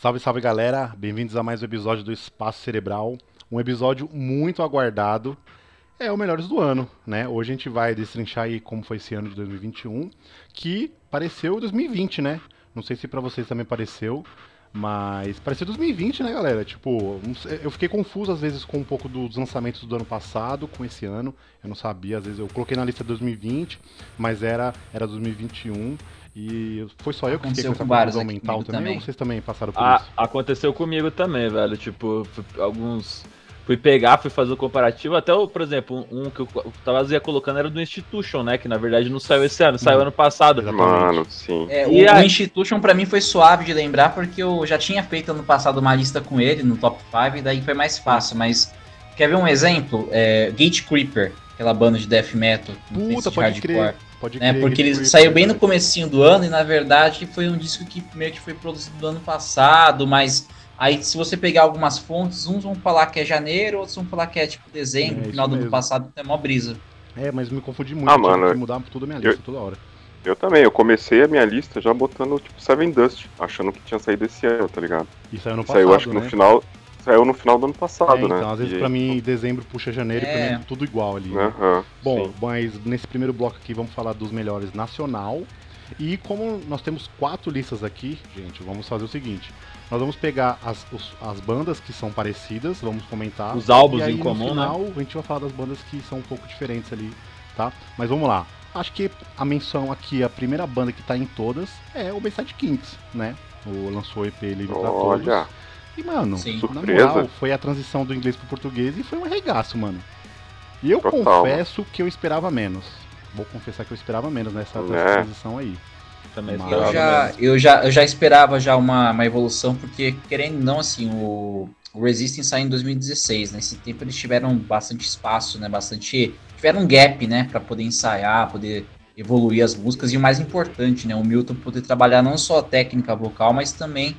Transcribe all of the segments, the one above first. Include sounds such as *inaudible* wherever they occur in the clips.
Salve, salve galera, bem-vindos a mais um episódio do Espaço Cerebral. Um episódio muito aguardado. É o Melhores do Ano, né? Hoje a gente vai destrinchar aí como foi esse ano de 2021, que pareceu 2020, né? Não sei se para vocês também pareceu, mas pareceu 2020, né, galera? Tipo, eu fiquei confuso às vezes com um pouco dos lançamentos do ano passado com esse ano. Eu não sabia, às vezes eu coloquei na lista 2020, mas era era 2021. E foi só eu que Aconteceu fiquei com essa vários confusão mental também, também. ou vocês também passaram por Ah, isso? aconteceu comigo também, velho. Tipo, alguns. Fui pegar, fui fazer o comparativo. Até, o, por exemplo, um que eu tava ia colocando era do Institution, né? Que na verdade não saiu esse ano, saiu Hum. ano passado. Exatamente. Mano, sim. É, E o, a- o Institution pra mim foi suave de lembrar porque eu já tinha feito ano passado uma lista com ele no top 5 e daí foi mais fácil, mas quer ver um exemplo? É, Gate Creeper, aquela banda de death metal, Puta, pode crer. Pode né? crer, Porque ele Creeper, saiu bem no comecinho do ano e na verdade foi um disco que meio que foi produzido no ano passado, mas aí se você pegar algumas fontes, uns vão falar que é janeiro, outros vão falar que é tipo dezembro, É, final do ano mesmo. passado, então é mó brisa. É, mas me confundi muito. Ah, eu tive mano, que mudar tudo a minha eu- lista toda hora. Eu também, eu comecei a minha lista já botando tipo Seven Dust, achando que tinha saído esse ano, tá ligado? E saiu no passado, Saiu acho que né? no final. Saiu no final do ano passado, É, né? então, às vezes E- pra mim, dezembro puxa janeiro e É. pra mim é tudo igual ali. né? Bom, sim. mas nesse primeiro bloco aqui vamos falar dos melhores nacional. E como nós temos quatro listas aqui, gente, vamos fazer o seguinte. Nós vamos pegar as, os- as bandas que são parecidas, vamos comentar. Os álbuns e aí, em comum, no né? final, a gente vai falar das bandas que são um pouco diferentes ali, tá? Mas vamos lá. Acho que a menção aqui, a primeira banda que tá em todas é o Bayside Kings, né? O lançou o EP Livre pra Todos. E, mano, Sim. na Surpresa. moral, foi a transição do inglês pro português e foi um arregaço, mano. E eu Total. confesso que eu esperava menos. Vou confessar que eu esperava menos nessa, nessa É. transição aí. Também Mas- Eu já, eu já, eu já esperava já uma, uma evolução, porque querendo ou não, assim, o, o Resistance saiu em 2016, nesse tempo eles tiveram bastante espaço, né, bastante, tiveram um gap, né, para poder ensaiar, poder evoluir as músicas, e o mais importante, né, o Milton poder trabalhar não só a técnica vocal, mas também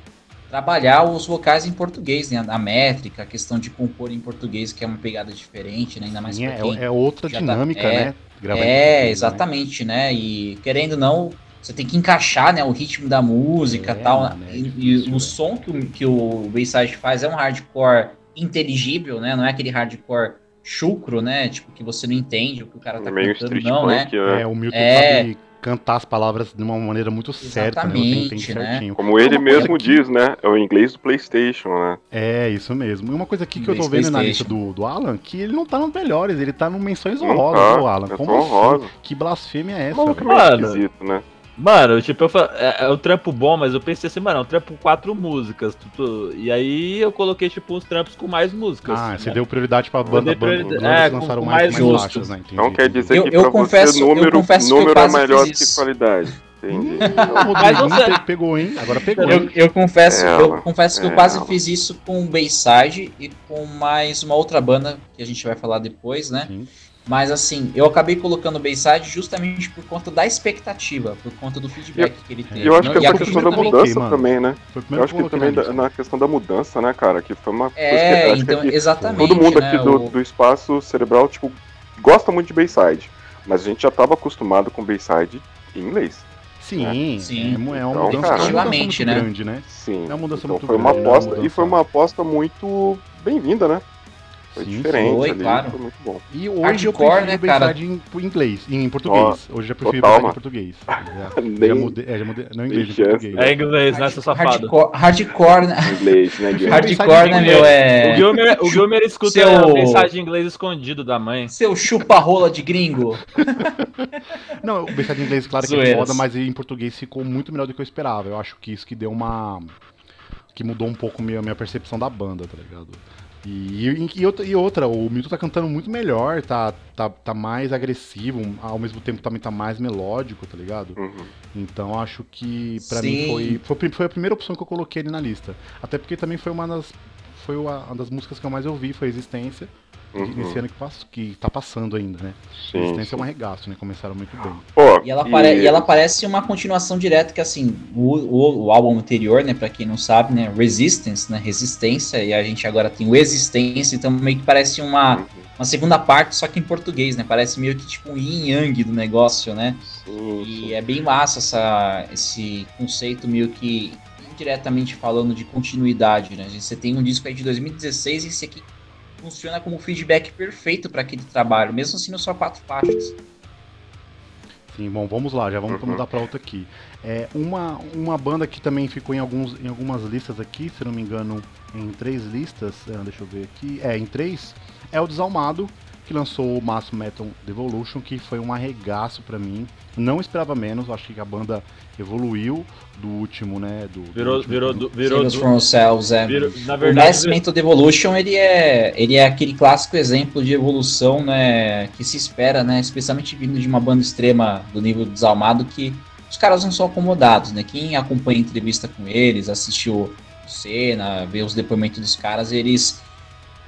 trabalhar os vocais em português, né, a métrica, a questão de compor em português, que é uma pegada diferente, né, ainda mais Sim, pra é, quem é outra tá- dinâmica, é, né? Gravar é, né? exatamente, né? E querendo ou não, você tem que encaixar né, o ritmo da música É, e tal. mano, é e, difícil, e o velho. som que o, que o Bayside faz é um hardcore inteligível, né? Não é aquele hardcore chucro, né? Tipo, que você não entende o que o cara tá meio cantando, não, né? punk, né? É, o Milton É. sabe cantar as palavras de uma maneira muito certa, né? Você entende né? certinho. Como É ele mesmo que- diz, né? É o inglês do Playstation, né? É, isso mesmo. E uma coisa aqui que eu tô vendo na lista do, do Alan, que ele não tá nos melhores, ele tá no menções Não honrosas tá, do Alan. é Como assim? Que blasfêmia é essa, Mano. esquisito, né? Mano, tipo, eu fa- é, é um trampo bom, mas eu pensei assim, mano, é um trampo com quatro músicas. tu- tu- e aí eu coloquei, tipo, uns trampos com mais músicas. Ah, né? você deu prioridade pra banda, dei banda, é, lançaram com mais, mais baixas, né? Entendi, Não quer dizer Eu- que eu pra confesso- você eu número, confesso que eu número é melhor que qualidade. Entendi. Hum, Mas você- pe- pegou, hein? Agora pegou, Eu, eu confesso, É, eu ela. confesso que eu quase ela. fiz isso com o Bayside e com mais uma outra banda que a gente vai falar depois, né? Sim. Mas assim, eu acabei colocando o Bayside justamente por conta da expectativa, por conta do feedback que ele teve. E eu acho que e é a por foi questão da que mudança mano. também, né? Eu acho que que também na da- na questão da mudança, né, cara? Que foi uma coisa É, que acho então, que aqui, exatamente. todo mundo né, aqui do, o- do espaço cerebral, tipo, gosta muito de Bayside. Mas a gente já tava acostumado com Bayside em inglês. Sim, Sim. É, mu- é uma Então, mudança, cara. é uma mudança muito né? grande, né? Sim. É uma mudança então muito foi uma grande, é uma aposta mudança. e foi uma aposta muito bem-vinda, né? Foi Sim, diferente foi, ali, claro. foi muito bom. E hoje eu Hardcore, prefiro né, o cara? Em inglês, em português. Hoje eu já prefiro Total, em português. *laughs* Já, Nem já mudei, é, já mudei, não em inglês, em português. É inglês, né, seu safado? hardcore, hardcore, né? em inglês, né, Guilherme? Hardcore, né, meu? O É. Gilmer, o Gilmer escuta Seu- a mensagem em inglês escondido da mãe. Seu chupa-rola de gringo. *laughs* Não, o Bayside em inglês, claro que é foda, mas em português ficou muito melhor do que eu esperava. Eu acho que isso que deu uma. que mudou um pouco minha, minha percepção da banda, tá ligado? E, e, e outra, e outra, o Milton tá cantando muito melhor, tá, tá, tá mais agressivo, ao mesmo tempo também tá mais melódico, tá ligado? Uhum. Então acho que pra Sim. mim foi, foi, foi a primeira opção que eu coloquei ali na lista. Até porque também foi uma das. Foi uma uma das músicas que eu mais ouvi, foi Existência. Uhum. Nesse ano que, passo, que tá passando ainda, né? Sim, Existência sim. é um arregaço, né? Começaram muito bem. Pô, E ela, pare- e ela parece uma continuação direta que, assim, o, o, o álbum anterior, né, pra quem não sabe, né, Resistance, né, Resistência, e a gente agora tem o Existência, então meio que parece uma, Uhum. uma segunda parte, só que em português, né, parece meio que tipo um yin yang do negócio, né, Sim, e é bem massa essa, esse conceito meio que diretamente falando de continuidade, né? Você tem um disco aí de 2016 e esse aqui funciona como feedback perfeito para aquele trabalho, mesmo assim só quatro faixas. Sim, bom, vamos lá, já vamos Uhum. mudar para outra aqui. É, uma, uma banda que também ficou em, alguns, em algumas listas aqui, se não me engano, em três listas, é, deixa eu ver aqui, é, em três, é o Desalmado, que lançou o Mass Metal Devolution, que foi um arregaço pra mim. Não esperava menos, acho que a banda evoluiu do último, né? Do, do Virou, último virou, do- virou, do- from Ourselves, é. virou- na O verdade, Mass Mental Devolution, ele é, ele é aquele clássico exemplo de evolução, né, que se espera, né, especialmente vindo de uma banda extrema do nível desalmado, que os caras não são acomodados, né, quem acompanha a entrevista com eles, assistiu cena, vê os depoimentos dos caras, eles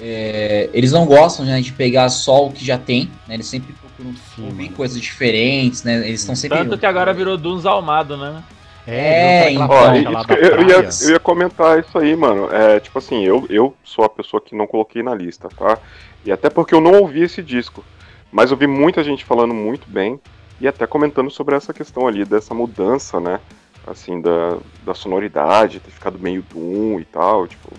é, eles não gostam né, de pegar só o que já tem, né, eles sempre procuram Sim, coisas diferentes, né, eles estão sempre... Tanto que agora virou Duns Almado, né? É, É, então. Ó, da eu, ia, eu ia comentar isso aí, mano. É, tipo assim, eu, eu sou a pessoa que não coloquei na lista, tá? E até porque eu não ouvi esse disco. Mas eu vi muita gente falando muito bem e até comentando sobre essa questão ali, dessa mudança, né? Assim, da, da sonoridade, ter ficado meio Doom e tal, tipo.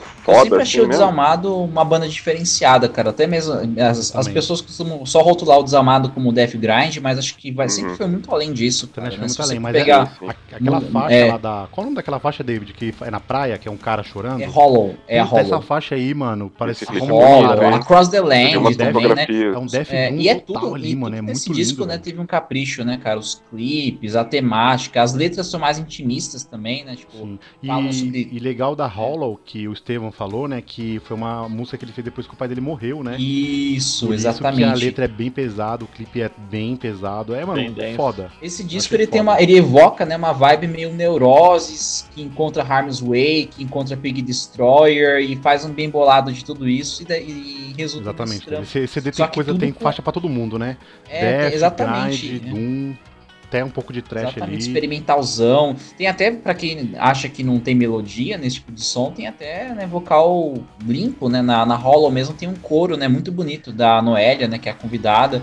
Ficou Eu foda sempre assim achei o mesmo. Desalmado uma banda diferenciada, cara. Até mesmo as, as pessoas costumam só rotular o Desalmado como Death Grind, mas acho que vai, Uhum. sempre foi muito além disso, cara. Né? acho Se muito você além, mas pegar, é, a- aquela faixa é. lá da. Qual é o nome daquela faixa, David? Que é na praia, que é um cara chorando? é Hollow, é a Puta, essa Hollow. faixa aí, mano, parece Esse que como é muito Hollow, bem. Across the Land também, né? É um Death É, e é tudo, ali, e mano, é nesse muito disco, lindo, né, velho. teve um capricho, né, cara? Os clipes, a temática, as letras são mais intimistas também, né? Tipo, E, sobre- e legal da Hollow, que o Estevam falou, né, que foi uma música que ele fez depois que o pai dele morreu, né? isso, Por exatamente. Isso que a letra é bem pesada, o clipe é bem pesado. É, mano, Bem foda. Esse disco Achei ele tem foda. uma, ele evoca, né, uma vibe meio neuroses, que encontra Harm's Way, que encontra Pig Destroyer e faz um bem bolado de tudo isso e, e resulta Exatamente. Esse CD tem que coisa, tem com- faixa pra todo mundo, né? É, Death, exatamente. Grind, né? Doom, até um pouco de trash Exatamente, ali. experimentalzão. Tem até, pra quem acha que não tem melodia nesse tipo de som, tem até né, vocal limpo, né? Na, na Hollow mesmo tem um coro, né? Muito bonito da Noélia, né? Que é a convidada.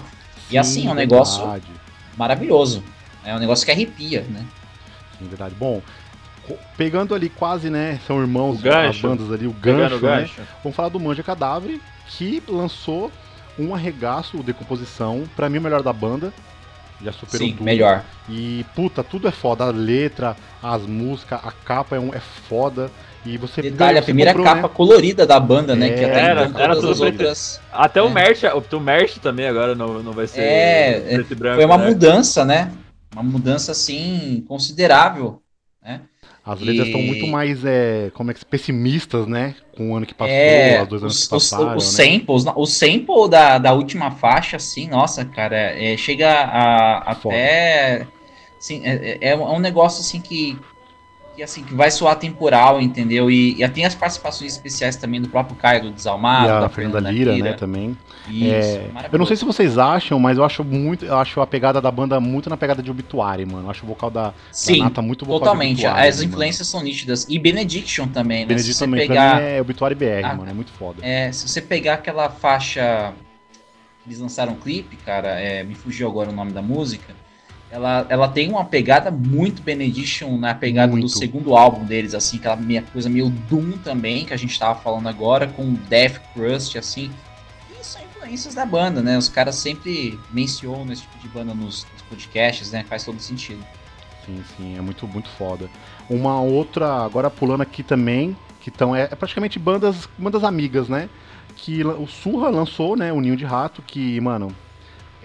E assim, é um negócio verdade. maravilhoso. É um negócio que arrepia, né? Sim, verdade. Bom, pegando ali quase, né? São irmãos, as bandas ali, o gancho, o né? gancho. Vamos falar do Manja Cadáver, que lançou um arregaço, o Decomposição, pra mim o melhor da banda. Já superou Sim, tudo. melhor. E, puta, tudo é foda. A letra, as músicas, a capa é, um, é foda. E você Detalhe, a você primeira comprou, capa né? colorida da banda, né? É, que até era- era tudo preto. outras. Até o É. merch, o, o merch também agora não, não vai ser É, preto e branco. Foi uma né? mudança, né? Uma mudança, assim, considerável. Né? As letras E- estão muito mais, é, como é que pessimistas, né? Com o ano que passou, É, os dois anos os, que os, passaram, os né? samples, o sample da, da última faixa, assim, nossa, cara, é, chega a, até. Assim, é, é- é um negócio assim que, que, assim, que vai soar temporal, entendeu? E, e tem as participações especiais também do próprio Caio do Desalmado, E a da Fernanda Lira, né, também. Isso, É, eu não sei se vocês acham, mas eu acho muito, eu acho a pegada da banda muito na pegada de obituário, mano. Eu acho o vocal da, da Sim, Nata muito vocal totalmente. As mano. influências são nítidas. E Benediction também, né? Benedito se você também, pegar. pra mim é obituário BR, mano. É muito foda. É, se você pegar aquela faixa. Eles lançaram um clipe, cara, é, me fugiu agora o nome da música. Ela, ela tem uma pegada muito Benediction na pegada Muito. do segundo álbum deles, assim, aquela meia, coisa meio Doom também, que a gente tava falando agora, com Death Crust, assim. E são influências da banda, né? Os caras sempre mencionam esse tipo de banda nos, nos podcasts, né? Faz todo sentido. Sim, sim, é muito, muito foda. Uma outra, agora pulando aqui também, que estão, é, é praticamente bandas, bandas amigas, né? Que o Surra lançou, né, o Ninho de Rato, que, mano,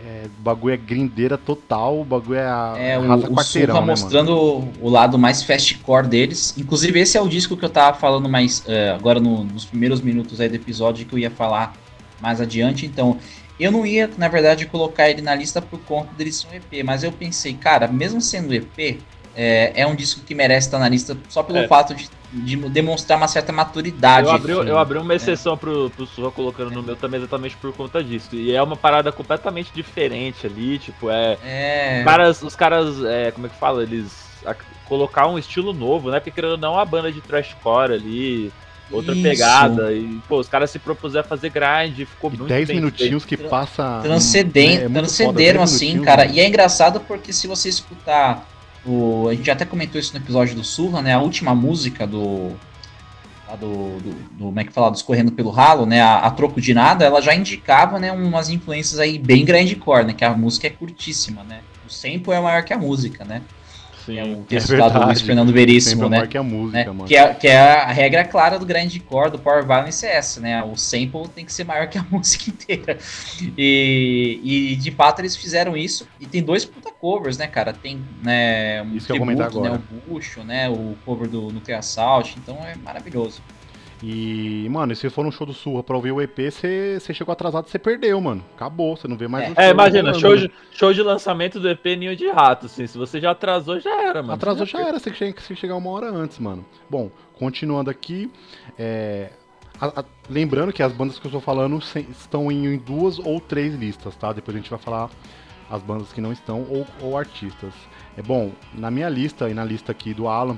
é, o bagulho é grindeira total, o bagulho é a É, o, raça o quarteirão, Surra né, mostrando o, o lado mais fastcore deles. Inclusive, esse é o disco que eu tava falando mais é, agora no- nos primeiros minutos aí do episódio que eu ia falar mais adiante. Então, eu não ia, na verdade, colocar ele na lista por conta dele ser um EP, mas eu pensei, cara, mesmo sendo EP, é, é um disco que merece estar na lista só pelo É. fato de, de demonstrar uma certa maturidade. Eu abri, enfim. eu abri uma exceção pro, pro Surra colocando no meu também exatamente por conta disso. E é uma parada completamente diferente ali, tipo, é. É, Os caras, os caras é, como é que fala? Eles a- colocar um estilo novo, né? Porque querendo ou não, uma banda de trashcore ali, outra Isso. pegada. E, pô, os caras se propuseram a fazer grind, ficou E muito 10 bem minutinhos que passa. Transcendem, né, é transcenderam foda, 10 assim, cara. né? E é engraçado porque se você escutar o, a gente até comentou isso no episódio do Surra, né? A última música do. do, do, do como é que fala, dos Correndo pelo Ralo, né? A, a, troco de nada, ela já indicava, né, umas influências aí bem grandcore, né? Que a música é curtíssima, né? O sample é maior que a música, né? Sim, é o texto é do Luiz Fernando Veríssimo, né? Que, a música, né? Que, é, que é a regra clara do grindcore, do Power Violence é essa, né? O sample tem que ser maior que a *laughs* música inteira. E, e de fato eles fizeram isso. E tem dois puta covers, né, cara? Tem né, um isso tributo, né? O Bucho, né? O cover do Nuclear Assault. Então é maravilhoso. E, mano, e se for no show do Surra pra ouvir o EP, você chegou atrasado, você perdeu, mano. Acabou, você não vê mais é. o show. É, imagina, show de, show de lançamento do EP Ninho de Rato, assim. Se você já atrasou, já era, mano. Atrasou, já, já era, você tinha que chegar uma hora antes, mano. Bom, continuando aqui, é, a, a, lembrando que as bandas que eu estou falando sem, estão em, em, duas ou três listas, tá? Depois a gente vai falar as bandas que não estão ou, ou artistas. É bom, na minha lista e na lista aqui do Alan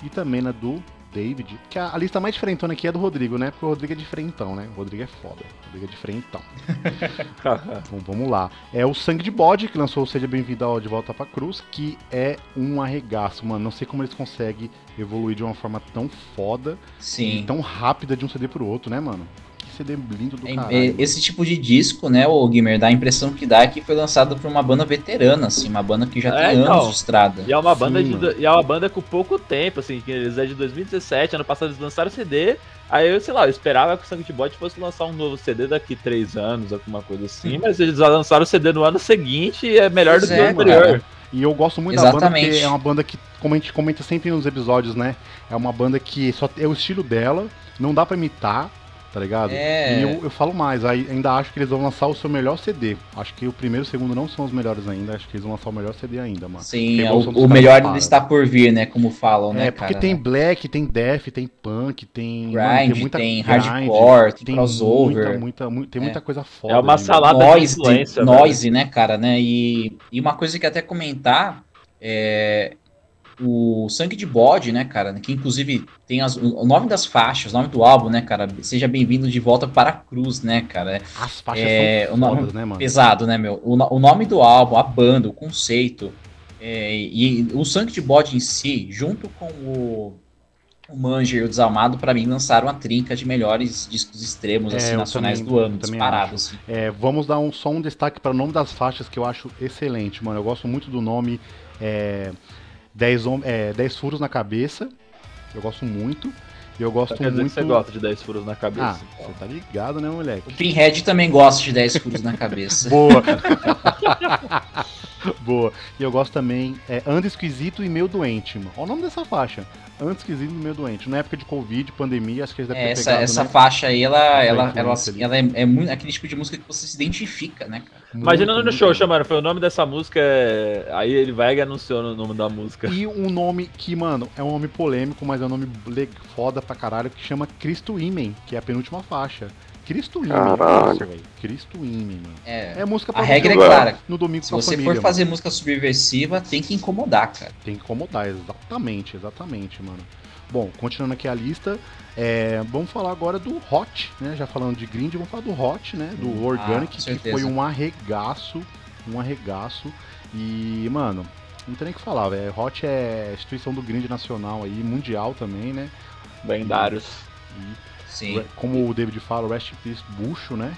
e também na do David, que a, a, lista mais diferentona aqui é do Rodrigo, né? Porque o Rodrigo é diferentão, né? O Rodrigo é foda. O Rodrigo é diferentão. *laughs* então vamos lá. É o Sangue de Bode, que lançou o Seja Bem-vindo De Volta pra Cruz, que é um arregaço, mano. Não sei como eles conseguem evoluir de uma forma tão foda Sim. e tão rápida de um CD pro outro, né, mano? CD lindo do é, caralho. É, esse tipo de disco, né, o Gamer, dá a impressão que dá que foi lançado por uma banda veterana, assim, uma banda que já é, tem então, anos de estrada. E é uma banda Sim, de, e é uma banda com pouco tempo, assim, que eles é de 2017, ano passado eles lançaram CD, aí eu, sei lá, eu esperava que o Sangue Bot fosse lançar um novo CD daqui três anos, alguma coisa assim, mas eles lançaram o CD no ano seguinte e é melhor pois do que o anterior. Cara. E eu gosto muito Exatamente. da banda porque é uma banda que, como a gente comenta sempre nos episódios, né? É uma banda que só é o estilo dela, não dá para imitar, tá ligado? É. E eu, eu falo mais, ainda acho que eles vão lançar o seu melhor CD. Acho que o primeiro e o segundo não são os melhores ainda, acho que eles vão lançar o melhor CD ainda, mano. Sim, é o, o melhor ainda está por vir, né? Como falam, né? É, porque cara, tem né? black, tem death, tem punk, tem. Grind, mano, tem, muita tem grind, hardcore, tem, tem crossover. Muita, muita, tem muita é. coisa foda. É uma salada noise, de influência. Noise, né, cara, né? E, e uma coisa que até comentar. É, o Sangue de Bode, né, cara, que inclusive tem as, o nome das faixas, o nome do álbum, né, cara, seja bem-vindo de volta para a cruz, né, cara. As faixas é, são fodas, né, mano? Pesado, né, meu? O, o, nome do álbum, a banda, o conceito, é, e o Sangue de Bode em si, junto com o, o Manger e o Desalmado, para mim, lançaram a trinca de melhores discos extremos, é, assim, nacionais também, do ano, disparados. Assim. É, vamos dar um, só um destaque para o nome das faixas que eu acho excelente, mano. Eu gosto muito do nome... É, 10, é, 10 furos na cabeça. Eu gosto muito. E eu gosto quer muito. Dizer que você gosta de 10 furos na cabeça. Ah, você tá ligado, né, moleque? O Pinhead também gosta de 10 furos na cabeça. *laughs* Boa! *laughs* Boa. E eu gosto também, é Anda Esquisito e Meio Doente, mano. Olha o nome dessa faixa. Anda Esquisito e Meio Doente. Na época de Covid, pandemia, acho que eles devem é, ter essa, pegado, Essa né? faixa aí, ela, ela, ela, ela, é, é muito aquele tipo de música que você se identifica, né, cara? Imagina no show, chamando, foi o nome dessa música, é... aí ele vai e anunciou o nome da música. E um nome que, mano, é um nome polêmico, mas é um nome foda pra caralho, que chama Cristo Imen, que é a penúltima faixa. Cristo Imen, velho. Cristo Imen, mano. É, é música pra A regra é clara. No domingo Se com a você família, for fazer música subversiva, tem que incomodar, cara. Tem que incomodar, exatamente, exatamente, mano. Bom, continuando aqui a lista, é, vamos falar agora do Hot, né? Já falando de Grind, vamos falar do Hot, né? Do hum, Organic, ah, que foi um arregaço, um arregaço. E, mano, não tem nem o que falar, velho. Hot é instituição do Grind nacional aí, mundial também, né? Lendários. E, Sim. Como o David fala, Rest in Peace Bucho, né?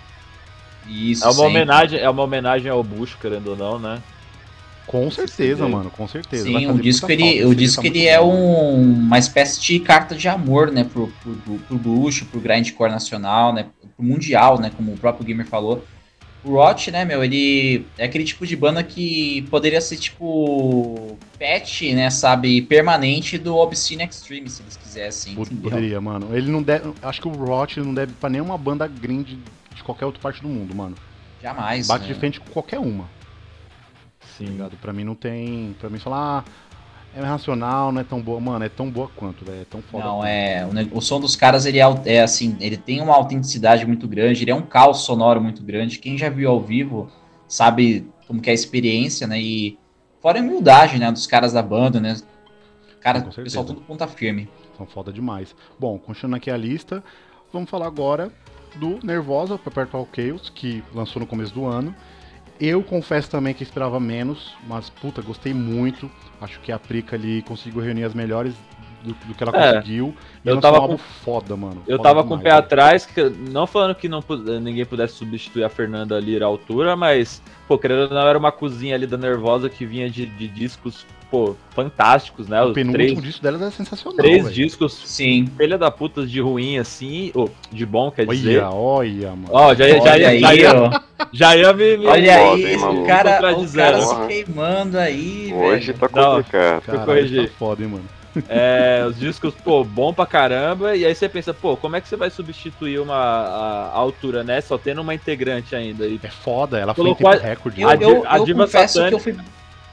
Isso, é uma homenagem, é uma homenagem ao Bucho, querendo ou não, né? Com certeza, mano, com certeza. Sim, o disco ele, o disco tá ele é um, uma espécie de carta de amor, né, pro, pro, pro Bucho, pro grindcore nacional, né, pro mundial, né, como o próprio Gamer falou. O Rot, né, meu, ele é aquele tipo de banda que poderia ser tipo pet, né, sabe, permanente do Obscene Extreme, se eles quisessem. Poderia, mano. Ele não deve, acho que o Rot não deve para nenhuma banda grind de qualquer outra parte do mundo, mano. Jamais. Bate né? de frente com qualquer uma. Sim. Ligado? Pra mim não tem, para mim falar ah, é racional, não é tão boa, mano, é tão boa quanto, velho, é tão foda. Não, quanto. é, o, o, som dos caras, ele é, é, assim, ele tem uma autenticidade muito grande, ele é um caos sonoro muito grande, quem já viu ao vivo sabe como que é a experiência, né, e fora a humildade, né, dos caras da banda, né, cara, o pessoal tudo ponta firme. São foda demais. Bom, continuando aqui a lista, vamos falar agora do Nervosa, Perpetual Chaos, que lançou no começo do ano, Eu confesso também que esperava menos, mas puta, gostei muito. Acho que a Prica ali conseguiu reunir as melhores do, do que ela É, conseguiu. E eu tava um com- foda, mano. Eu Foda tava com o demais, pé atrás, que- não falando que não, ninguém pudesse substituir a Fernanda Lira à altura, mas, pô, querendo ou não, era uma cozinha ali da Nervosa que vinha de, de discos, pô, fantásticos, né? O Os penúltimo três, disco dela é sensacional. três velho. discos, Sim. filha da puta de ruim, assim, ou de bom, quer dizer. Olha, olha, mano. Ó, já, ia- já, Olha ia- já, aí, ia, ó. já ia me. me- Olha aí, o cara, o cara se queimando aí, Hoje velho. tá Não. complicado. Caralho, corrigir. tá foda, hein, mano. É, os discos, pô, bom pra caramba. E aí você pensa, pô, como é que você vai substituir uma a, a altura, né? Só tendo uma integrante ainda. E É foda, ela foi em tempo a- recorde. Eu, A né? di- eu, a eu diva confesso que satânica- eu fui.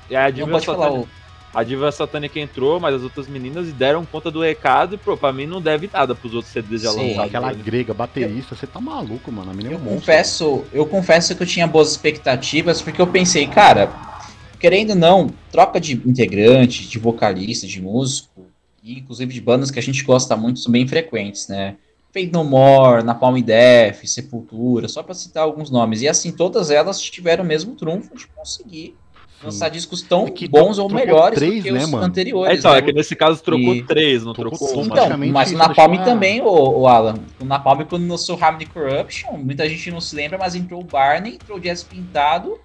e a Não diva pode falar satânica, a diva satânica entrou, mas as outras meninas deram conta do recado e, pô, pra mim não deve nada pros outros CDs já Sim. lançados. Aquela né? grega baterista, você tá maluco, mano. A menina é Eu um monstro. confesso, eu confesso que eu tinha boas expectativas, porque eu pensei, cara, querendo ou não, troca de integrante, de vocalista, de músico, e inclusive de bandas que a gente gosta muito, são bem frequentes, né? Fade No More, Napalm Death, Sepultura, só pra citar alguns nomes. E assim, todas elas tiveram o mesmo trunfo de conseguir Sim. lançar discos tão É que bons ou melhores três, do que né, os mano? anteriores. É, então, né? é que nesse caso trocou E- três, não Trocou trocou. Então, mas o Napalm deixou a- também, o, o Alan. O Napalm, quando lançou Harmony Corruption, muita gente não se lembra, mas entrou o Barney, entrou o Jazz Pintado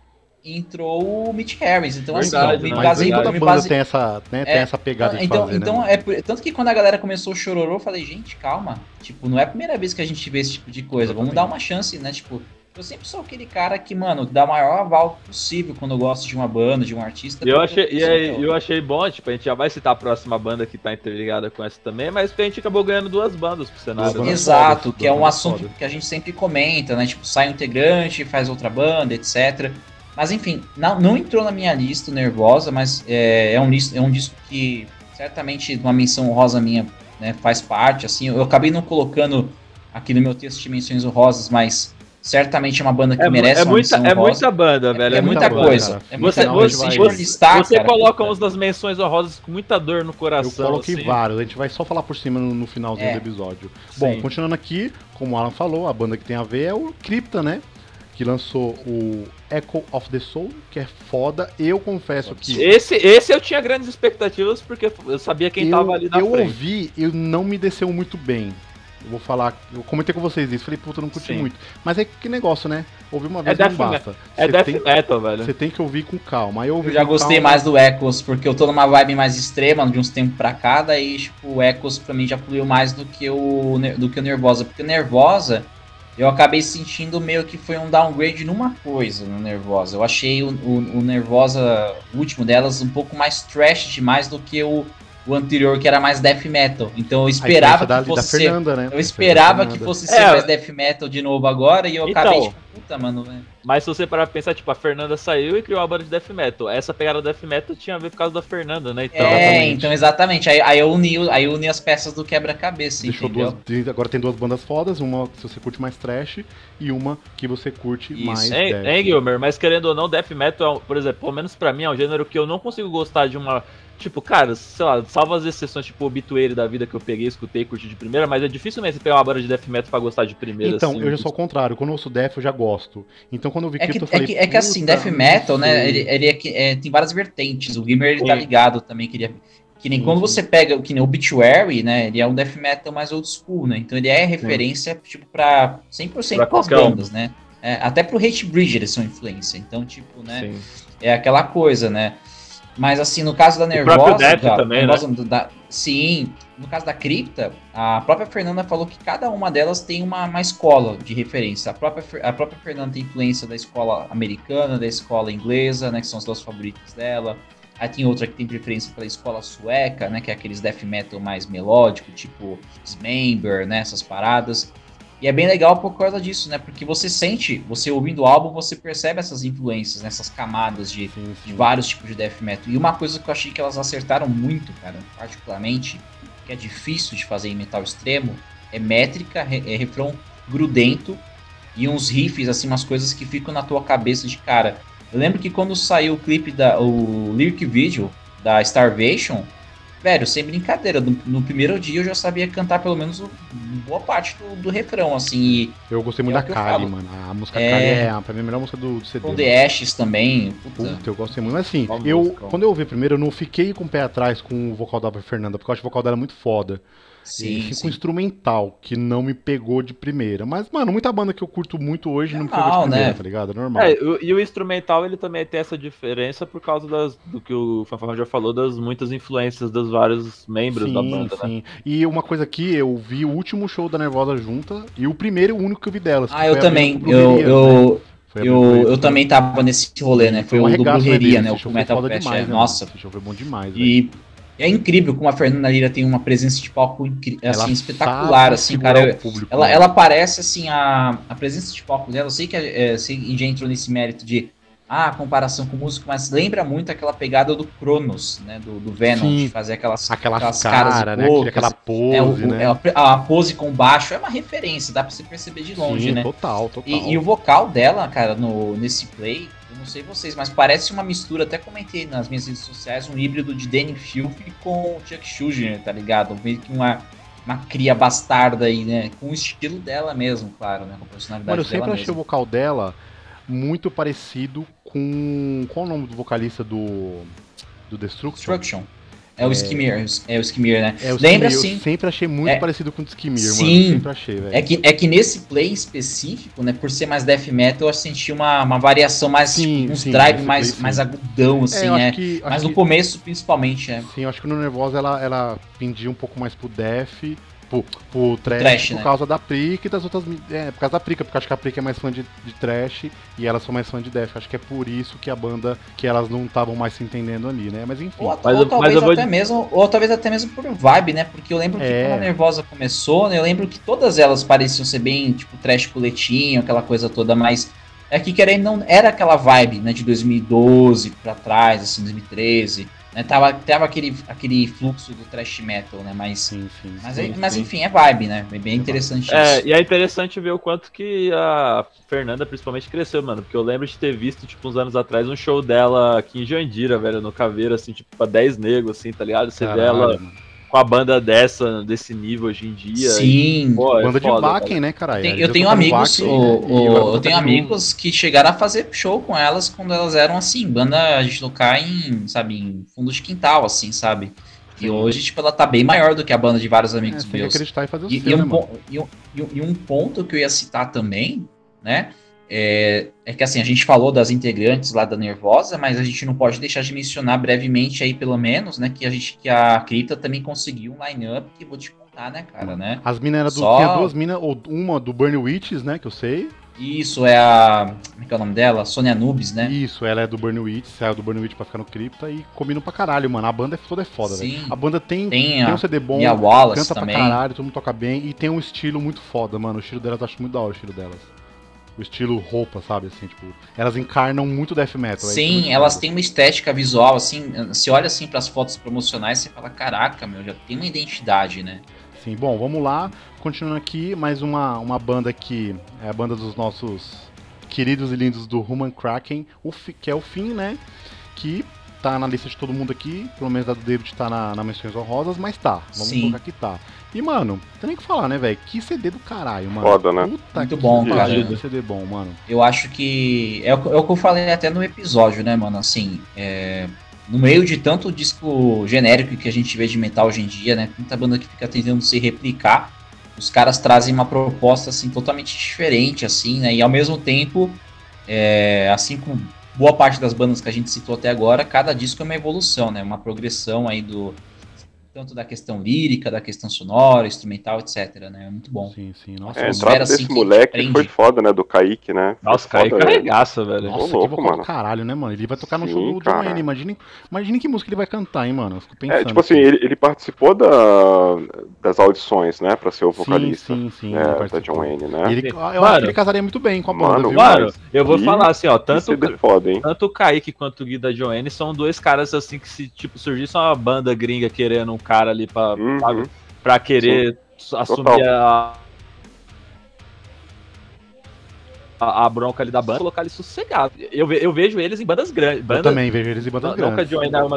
entrou o Mitch Harris. Então, Verdade, assim, eu me né? Basei, toda eu me banda basei- tem essa, né, tem É, essa pegada de então, fazer, então né? é por- tanto que quando a galera começou o chororô, eu falei, gente, calma. Tipo, não é a primeira vez que a gente vê esse tipo de coisa. Vamos dar uma chance, né? Tipo, eu sempre sou aquele cara que, mano, dá o maior aval possível quando eu gosto de uma banda, de um artista. E eu achei, e aí, eu. achei bom, tipo, a gente já vai citar a próxima banda que tá interligada com essa também, mas porque a gente acabou ganhando duas bandas pro cenário. Né? bandas Exato, fodas, que é um assunto fodas. que a gente sempre comenta, né? Tipo, sai um integrante, faz outra banda, etc. Mas enfim, não, não entrou na minha lista nervosa, mas é, é um, é um disco que certamente uma menção honrosa minha né, faz parte. Assim, eu acabei não colocando aqui no meu texto de menções honrosas, mas certamente é uma banda que É, merece é uma muita, menção é muita banda, velho. é, É, muita muita banda, coisa. cara. É muita Você, coisa. gente for listar, você cara, coloca uns das menções honrosas com muita dor no Eu coração. coloquei assim. vários, a gente vai só falar por cima no, no finalzinho É. do episódio. Sim. Bom, continuando aqui, como o Alan falou, a banda que tem a ver é o Crypta, né? Que lançou o Echo of the Soul, que é foda. Eu confesso que. Esse, esse eu tinha grandes expectativas porque eu sabia quem eu, tava ali na eu frente. ouvi, eu não me desceu muito bem. Eu vou falar, eu comentei com vocês isso, falei, puta, eu não curti Sim. muito. Mas é que negócio, né? Ouvir uma vez É não basta. É Você death tem, metal, velho. você tem que ouvir com calma. Eu, ouvi Eu já gostei calma, mais do Echoes, porque eu tô numa vibe mais extrema de uns tempos pra cá, daí, tipo, o Echoes pra mim já fluiu mais do que o, do que o Nervosa. Porque o Nervosa, eu acabei sentindo meio que foi um downgrade numa coisa no Nervosa. Eu achei o, o, o Nervosa, o último delas, um pouco mais trash demais do que o, o anterior, que era mais death metal. Então eu a esperava que da, da fosse ser... Fernanda, né? Eu esperava que Fernanda. fosse ser É, mais death metal de novo agora, e eu Então. acabei, tipo, puta, mano... né? Mas se você parar pra pensar, tipo, a Fernanda saiu e criou a banda de death metal. Essa pegada death metal tinha a ver por causa da Fernanda, né? Então, é, exatamente. então exatamente. Aí, aí eu uni, aí eu uni as peças do quebra-cabeça, Deixou entendeu? duas, agora tem duas bandas fodas, uma se você curte mais trash e uma que você curte Isso. mais Hein, death. hein, Gilmer? Mas querendo ou não, death metal, é por exemplo, pelo menos pra mim, é um gênero que eu não consigo gostar de uma. Tipo, cara, sei lá, salvo as exceções, tipo, o Obituary da vida que eu peguei, escutei, curti de primeira, mas é dificilmente você pegar uma banda de death metal pra gostar de primeira. Então, assim. eu já sou ao contrário. Quando eu ouço Death, eu já gosto. Então, quando eu vi É que, Crypto, eu é, falei, que, é que assim, "Puta, death não metal, né? sei." Ele, ele é que- é, tem várias vertentes. O Gamer ele tá ligado também, que ele é- Que nem Sim, quando sim. você pega, que nem o Obituary, né? Ele é um death metal mais old school, né? Então ele é referência, tipo, pra 100% Pra das qualquer um. bandas, né? É, até pro Hate Bridge eles são influência. Então, tipo, né? Sim. É aquela coisa, né? Mas assim, no caso da O Nervosa. próprio Death da- também, né? Nervosa da- sim, no caso da Cripta, a própria Fernanda falou que cada uma delas tem uma, uma escola de referência. A própria, a própria Fernanda tem influência da escola americana, da escola inglesa, né? Que são as duas favoritas dela. Aí tem outra que tem preferência pela escola sueca, né? Que é aqueles death metal mais melódico, tipo Dismember, né? Essas paradas. E é bem legal por causa disso, né? Porque você sente, você ouvindo o álbum, você percebe essas influências, né, essas camadas de, de vários tipos de death metal. E uma coisa que eu achei que elas acertaram muito, cara, particularmente, que é difícil de fazer em metal extremo, é métrica, é refrão grudento e uns riffs, assim, umas coisas que ficam na tua cabeça de cara. Eu lembro que quando saiu o clipe da o lyric video da Starvation, velho, sem brincadeira, no, no primeiro dia eu já sabia cantar pelo menos o- boa parte do, do refrão, assim, e Eu gostei muito É da Kali, mano. A música É. Kali é a, pra mim, a melhor música do, do CD. com mano. The Ashes também, puta. Puta, eu gostei muito. Mas assim, Qual eu, música? quando eu ouvi primeiro, eu não fiquei com o pé atrás com o vocal da Fernanda, porque eu acho o vocal dela muito foda. E Sim, fica um sim. instrumental que não me pegou de primeira. Mas, mano, muita banda que eu curto muito hoje não me pegou Normal, de primeira, né? tá ligado? É normal. É, o- e o instrumental ele também tem essa diferença por causa das, do que o Fanfarrão já falou, das muitas influências dos vários membros da banda, né? sim. E uma coisa aqui, eu vi o último show da Nervosa junta e o primeiro e o único que eu vi delas. Ah, eu foi também, eu, Brujeria, né? eu, Foi eu, eu também tava nesse rolê, né, foi um o do deles? né, Esse o Metal foi foda Fest, demais, é, né, nossa? Esse show foi bom demais, velho. E é incrível como a Fernanda Lira tem uma presença de palco Ela assim, sabe espetacular, assim, cara. o público, ela, né? ela parece, assim, a, a presença de palco dela. Eu sei que é, você já entrou nesse mérito de ah, comparação com músico, mas lembra muito aquela pegada do Cronos, né? Do, do Venom, Sim. de fazer aquelas, Aquela aquelas cara, caras né? Aquela pose, é, o- o- né? é a, a pose com baixo é uma referência, dá pra você perceber de longe, Sim, né? total, total. E, e o vocal dela, cara, no, nesse play, não sei vocês, mas parece uma mistura, até comentei nas minhas redes sociais, um híbrido de Danny Filth com o Chuck Schuldiner, tá ligado? Meio que uma, uma cria bastarda aí, né? Com o estilo dela mesmo, claro, né? Com a personalidade Mano, eu sempre achei o mesmo. vocal dela muito parecido com. Qual o nome do vocalista do. Do Destruction? Destruction. É o Skimir, é o Skimir, né? É, o Lembra Skimir, assim, Eu sempre achei muito É. parecido com o Skimir, mano. Sim. Sempre achei, velho. É que, é que nesse play específico, né, por ser mais death metal, eu senti uma, uma variação mais, Sim, tipo, uns sim, drive mais, play, sim. mais agudão, assim, eu né? que. Mas no que- começo, principalmente, é. Sim, eu acho que no Nervosa ela, ela pendia um pouco mais pro Def, pro, pro trash, trash, por né? causa da Prica e das outras. É, por causa da Prica, porque eu acho que a Prica é mais fã de, de trash e elas são mais fã de Def. Acho que é por isso que a banda, que elas não estavam mais se entendendo ali, né? Mas enfim. Ou, Mas ou eu- talvez mas eu vou- até mesmo, ou talvez até mesmo por vibe, né? Porque eu lembro que É. quando a Nervosa começou, né, eu lembro que todas elas pareciam ser bem, tipo, trash coletinho, aquela coisa toda, mas é que querendo não era aquela vibe, né, de 2012 pra trás, assim, 2013, né? Tava, tava aquele, aquele fluxo do trash metal, né? Mas, Sim, sim. mas, sim. aí- mas sim. enfim, é vibe, né? É bem interessante É, isso. e é interessante ver o quanto que a Fernanda principalmente cresceu, mano. Porque eu lembro de ter visto, tipo, uns anos atrás, um show dela aqui em Jandira, velho, no Caveiro, assim, tipo, pra 10 negros, assim, tá ligado? Você vê Caralho, ela mano. Com a banda dessa, desse nível hoje em dia. Sim. e, pô, é Banda de foda, Wacken, né, caralho? Tem- eu tenho amigos, Wacken, o- né? o- eu tenho amigos que chegaram a fazer show com elas quando elas eram assim, banda a gente tocar em, sabe, em fundo de quintal, assim, sabe? E Sim. hoje, tipo, ela tá bem maior do que a banda de vários É, amigos você tem que meus. acreditar e fazer o E, seu, e um né, e um- e um- e um ponto que eu ia citar também, né? É, é que assim, a gente falou das integrantes lá da Nervosa, mas a gente não pode deixar de mencionar brevemente aí, pelo menos, né? Que a gente que a Cripta também conseguiu um line-up que vou te contar, né, cara, né? As minas eram do. Só- Tinha duas minas, ou uma do Burn Witches, né? Que eu sei. Isso é a. Como é que é o nome dela? Sônia Nubes, né? Isso, ela é do Burn Witch, saiu do Burn Witch pra ficar no Cripta e combinam pra caralho, mano. A banda é toda é foda, velho. Sim. A banda tem, Tem tem a um CD bom, Mia Wallace canta também. pra caralho, todo mundo toca bem e tem um estilo muito foda, mano. O estilo delas eu acho muito da hora o estilo delas. O estilo roupa, sabe, assim, tipo, elas encarnam muito death metal. é Sim, muito elas têm uma estética visual, assim, você olha assim pras fotos promocionais e fala, caraca, meu, já tem uma identidade, né? Sim, bom, vamos lá. Continuando aqui, mais uma, uma banda que é a banda dos nossos queridos e lindos do Human Kraken, que é o Fim, né? Que tá na lista de todo mundo aqui, pelo menos a do David tá na, na menções honrosas, mas tá, vamos Sim. colocar que tá. E, mano, tem nem o que falar, né, velho? Que CD do caralho, mano. Foda, né? Puta Muito que bom, cara. Que CD bom, mano. Eu acho que. É o, que- é o que eu falei até no episódio, né, mano? Assim, é, no meio de tanto disco genérico que a gente vê de metal hoje em dia, né? Muita banda que fica tentando se replicar. Os caras trazem uma proposta, assim, totalmente diferente, assim, né? E ao mesmo tempo, é, assim como boa parte das bandas que a gente citou até agora, cada disco é uma evolução, né? Uma progressão aí do. Tanto da questão lírica, da questão sonora, instrumental, etc, né? É muito bom. Sim, sim. Nossa, É, a entrada assim, desse que moleque foi foda, né? Do Kaique, né? Foi Nossa, Kaique foda, né? arregaça, velho. Nossa, Ô, que louco, do mano. caralho, né, mano? Ele vai tocar no Sim, show do. Wayne. Imagine, imagine que música ele vai cantar, hein, mano? Eu fico pensando. É, tipo assim, ele, ele participou da, das audições, né? Pra ser o vocalista Sim, sim, sim. é, ele da. John Wayne, né? ele, eu acho Mano. que ele casaria muito bem com a banda, Mano, viu? Mano, eu vou E- falar assim, ó, tanto, é foda, tanto o Kaique quanto o Gui da Joanne são dois caras assim que se tipo surgisse uma banda gringa querendo um cara ali pra, Uhum. pra querer assumir Total. a a, a bronca ali da banda, colocar eles sossegados. Eu, ve- eu vejo eles em bandas grandes. Eu também vejo eles em bandas não, grandes.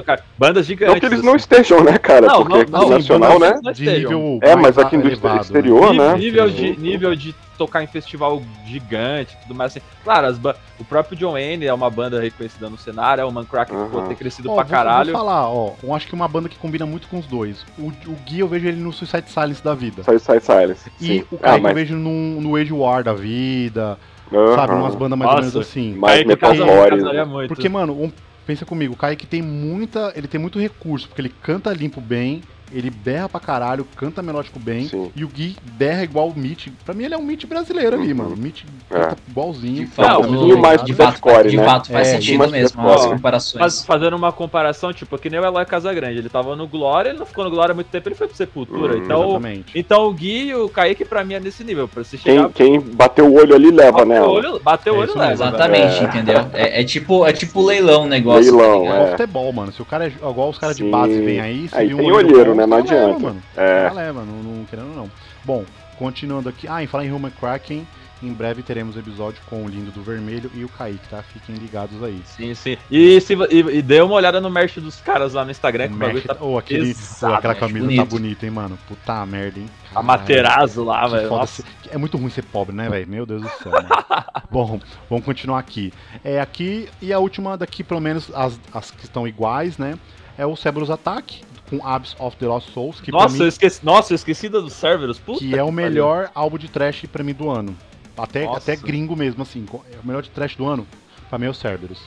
Cara, bandas gigantes. Não que eles não assim. estejam, né, cara? Não, Porque não, não, nacional, né? De nível É, mas aqui do elevado, exterior, Nível, né? nível, de, nível de tocar em festival gigante e tudo mais assim. Claro, as ba- o próprio John Wayne é uma banda reconhecida no cenário, é o Mancrack que pode ter crescido Ó, pra vou- caralho. Vou falar, ó, eu acho que uma banda que combina muito com os dois. O, o Gui eu vejo ele no Suicide Silence da vida. Sai, silence. E Sim. o Ah, Kaique eu mas... vejo num, no Age War da vida, Aham. sabe? Umas bandas mais ou menos Nossa. assim. Mais metalcore, casaria né? muito. Porque, mano, um- pensa comigo, o Kaique tem muita. Ele tem muito recurso, porque ele canta limpo bem, ele berra pra caralho, canta melódico bem, Sim. e o Gui berra igual o Mitch. Pra mim ele é um Mitch brasileiro ali, Uhum. mano. O Mitch É. canta igualzinho. De fato, Não, mais de fato, deathcore, de né? fato faz É, sentido mais mesmo as comparações. Mas fazendo uma comparação, tipo, que nem o Eloy Casagrande, ele tava no Glória, ele não ficou no Glória há muito tempo, ele foi pro Sepultura. Hum, então, Exatamente. então o Gui e o Kaique pra mim é nesse nível, pra você Quem, chegar... quem bateu o olho ali leva, né? Bateu o olho, bateu o É olho leva. Exatamente, É. entendeu? É, é tipo, é tipo leilão o negócio. Leilão, tá ligado? É é. futebol, mano. Se o cara é igual os caras de base vêm aí, se Aí um olheiro, bom, né? Não caras levam, adianta. mano. É. caras levam, não, não querendo não. Bom, continuando aqui. Ah, em falar em Human Kraken, em breve teremos episódio com o Lindo do Vermelho e o Kaique, tá? Fiquem ligados aí. Sim, sim. E, se, e, e dê uma olhada no merch dos caras lá no Instagram, que o bagulho Mexe- tá... Ô, aquele, aquela camisa bonito. tá bonita, hein, mano? Puta merda, hein? A Caralho. Materazzo lá, Que velho. foda Nossa. ser- É muito ruim ser pobre, né, velho? Meu Deus do céu. mano. *laughs* Bom, vamos continuar aqui. É aqui, e a última daqui, pelo menos as, as que estão iguais, né? É o Cerberus Attack, com Abs of the Lost Souls, que Nossa, mim eu esqueci, nossa, eu esqueci da dos servers, puta que é o pariu. melhor álbum de trash pra mim do ano. Até, Nossa. até gringo mesmo, assim. É o melhor de trash do ano, pra mim é o Cerberus.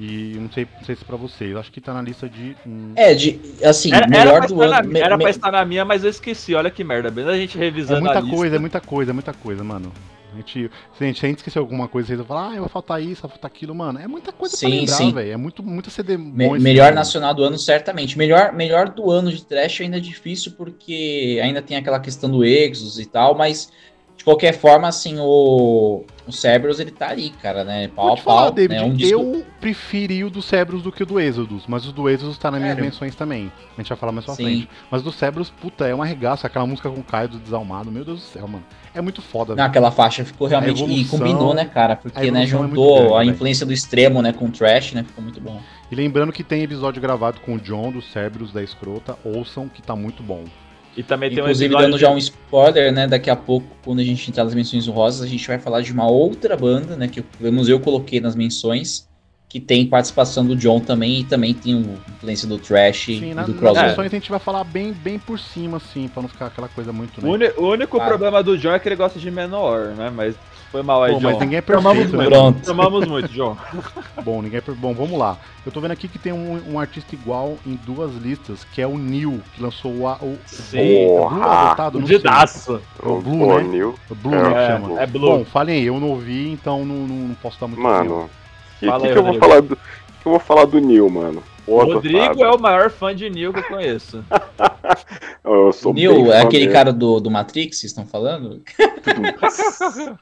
E não sei, não sei se pra vocês, acho que tá na lista de. hum, É, de, assim, Era, era melhor pra, do estar ano. na, me- era me- pra estar na minha, mas eu esqueci. Olha que merda. Bem a gente É revisando muita a lista. coisa, é muita coisa, é muita coisa, mano. A gente, se a gente, se a gente esquecer alguma coisa, vocês vão falar, ah, vai faltar isso, vai faltar aquilo, mano. É muita coisa Sim, pra lembrar, velho. É muito, muito CD me- melhor ano. nacional do ano, certamente. Melhor, melhor do ano de trash ainda é difícil, porque ainda tem aquela questão do Exos e tal, mas de qualquer forma, assim, o, o Cerberus, ele tá ali, cara, né? Pau Vou a te falar, pau. David, né? um disco... eu preferi o do Cerberus do que o do Exodus, mas o do Exodus tá nas minhas Sério? menções também. A gente vai falar mais pra Sim. frente. Mas o do Cerberus, puta, é um arregaço. Aquela música com o Caio do Desalmado, meu Deus do céu, mano. É muito foda, Não, aquela faixa ficou realmente. E evolução- combinou, né, cara? Porque, né, é juntou grande, a velho. influência do extremo, né, com o trash, né? Ficou muito bom. E lembrando que tem episódio gravado com o John do Cerberus da Escrota, ouçam que tá muito bom. E também tem um Inclusive, episódio dando de- já um spoiler, né? Daqui a pouco, quando a gente entrar nas menções honrosas, a gente vai falar de uma outra banda, né? Que pelo menos eu coloquei nas menções, que tem participação do John também, e também tem o influência do trash Sim, e na, do nas crossover. menções a gente vai falar bem, bem por cima, assim, pra não ficar aquela coisa muito, O, né? uni- o único Claro. problema do John é que ele gosta de Menor, né? Mas foi mal aí, Pô, John. mas ninguém é Tomamos perfeito, né? muito. Pronto. Tomamos muito, John. *laughs* Bom, ninguém é per- Bom, vamos lá. Eu tô vendo aqui que tem um, um artista igual em duas listas, que é o Neil, que lançou o, o Sim. é Blue Porra. adotado, não sei. Fudidaço. O Blue, Pô, né? Neil. O Blue, né, É, chama. é Blue. Bom, falem aí, eu não ouvi, então não, não, não posso dar muito. Mano, o que, Fala que aí, que eu vou falar do. que eu vou falar do Neil, mano? O Rodrigo Otávio, é o maior fã de Neil que eu conheço. *laughs* Eu Neil, é aquele dele. cara do, do Matrix, vocês estão falando? *laughs*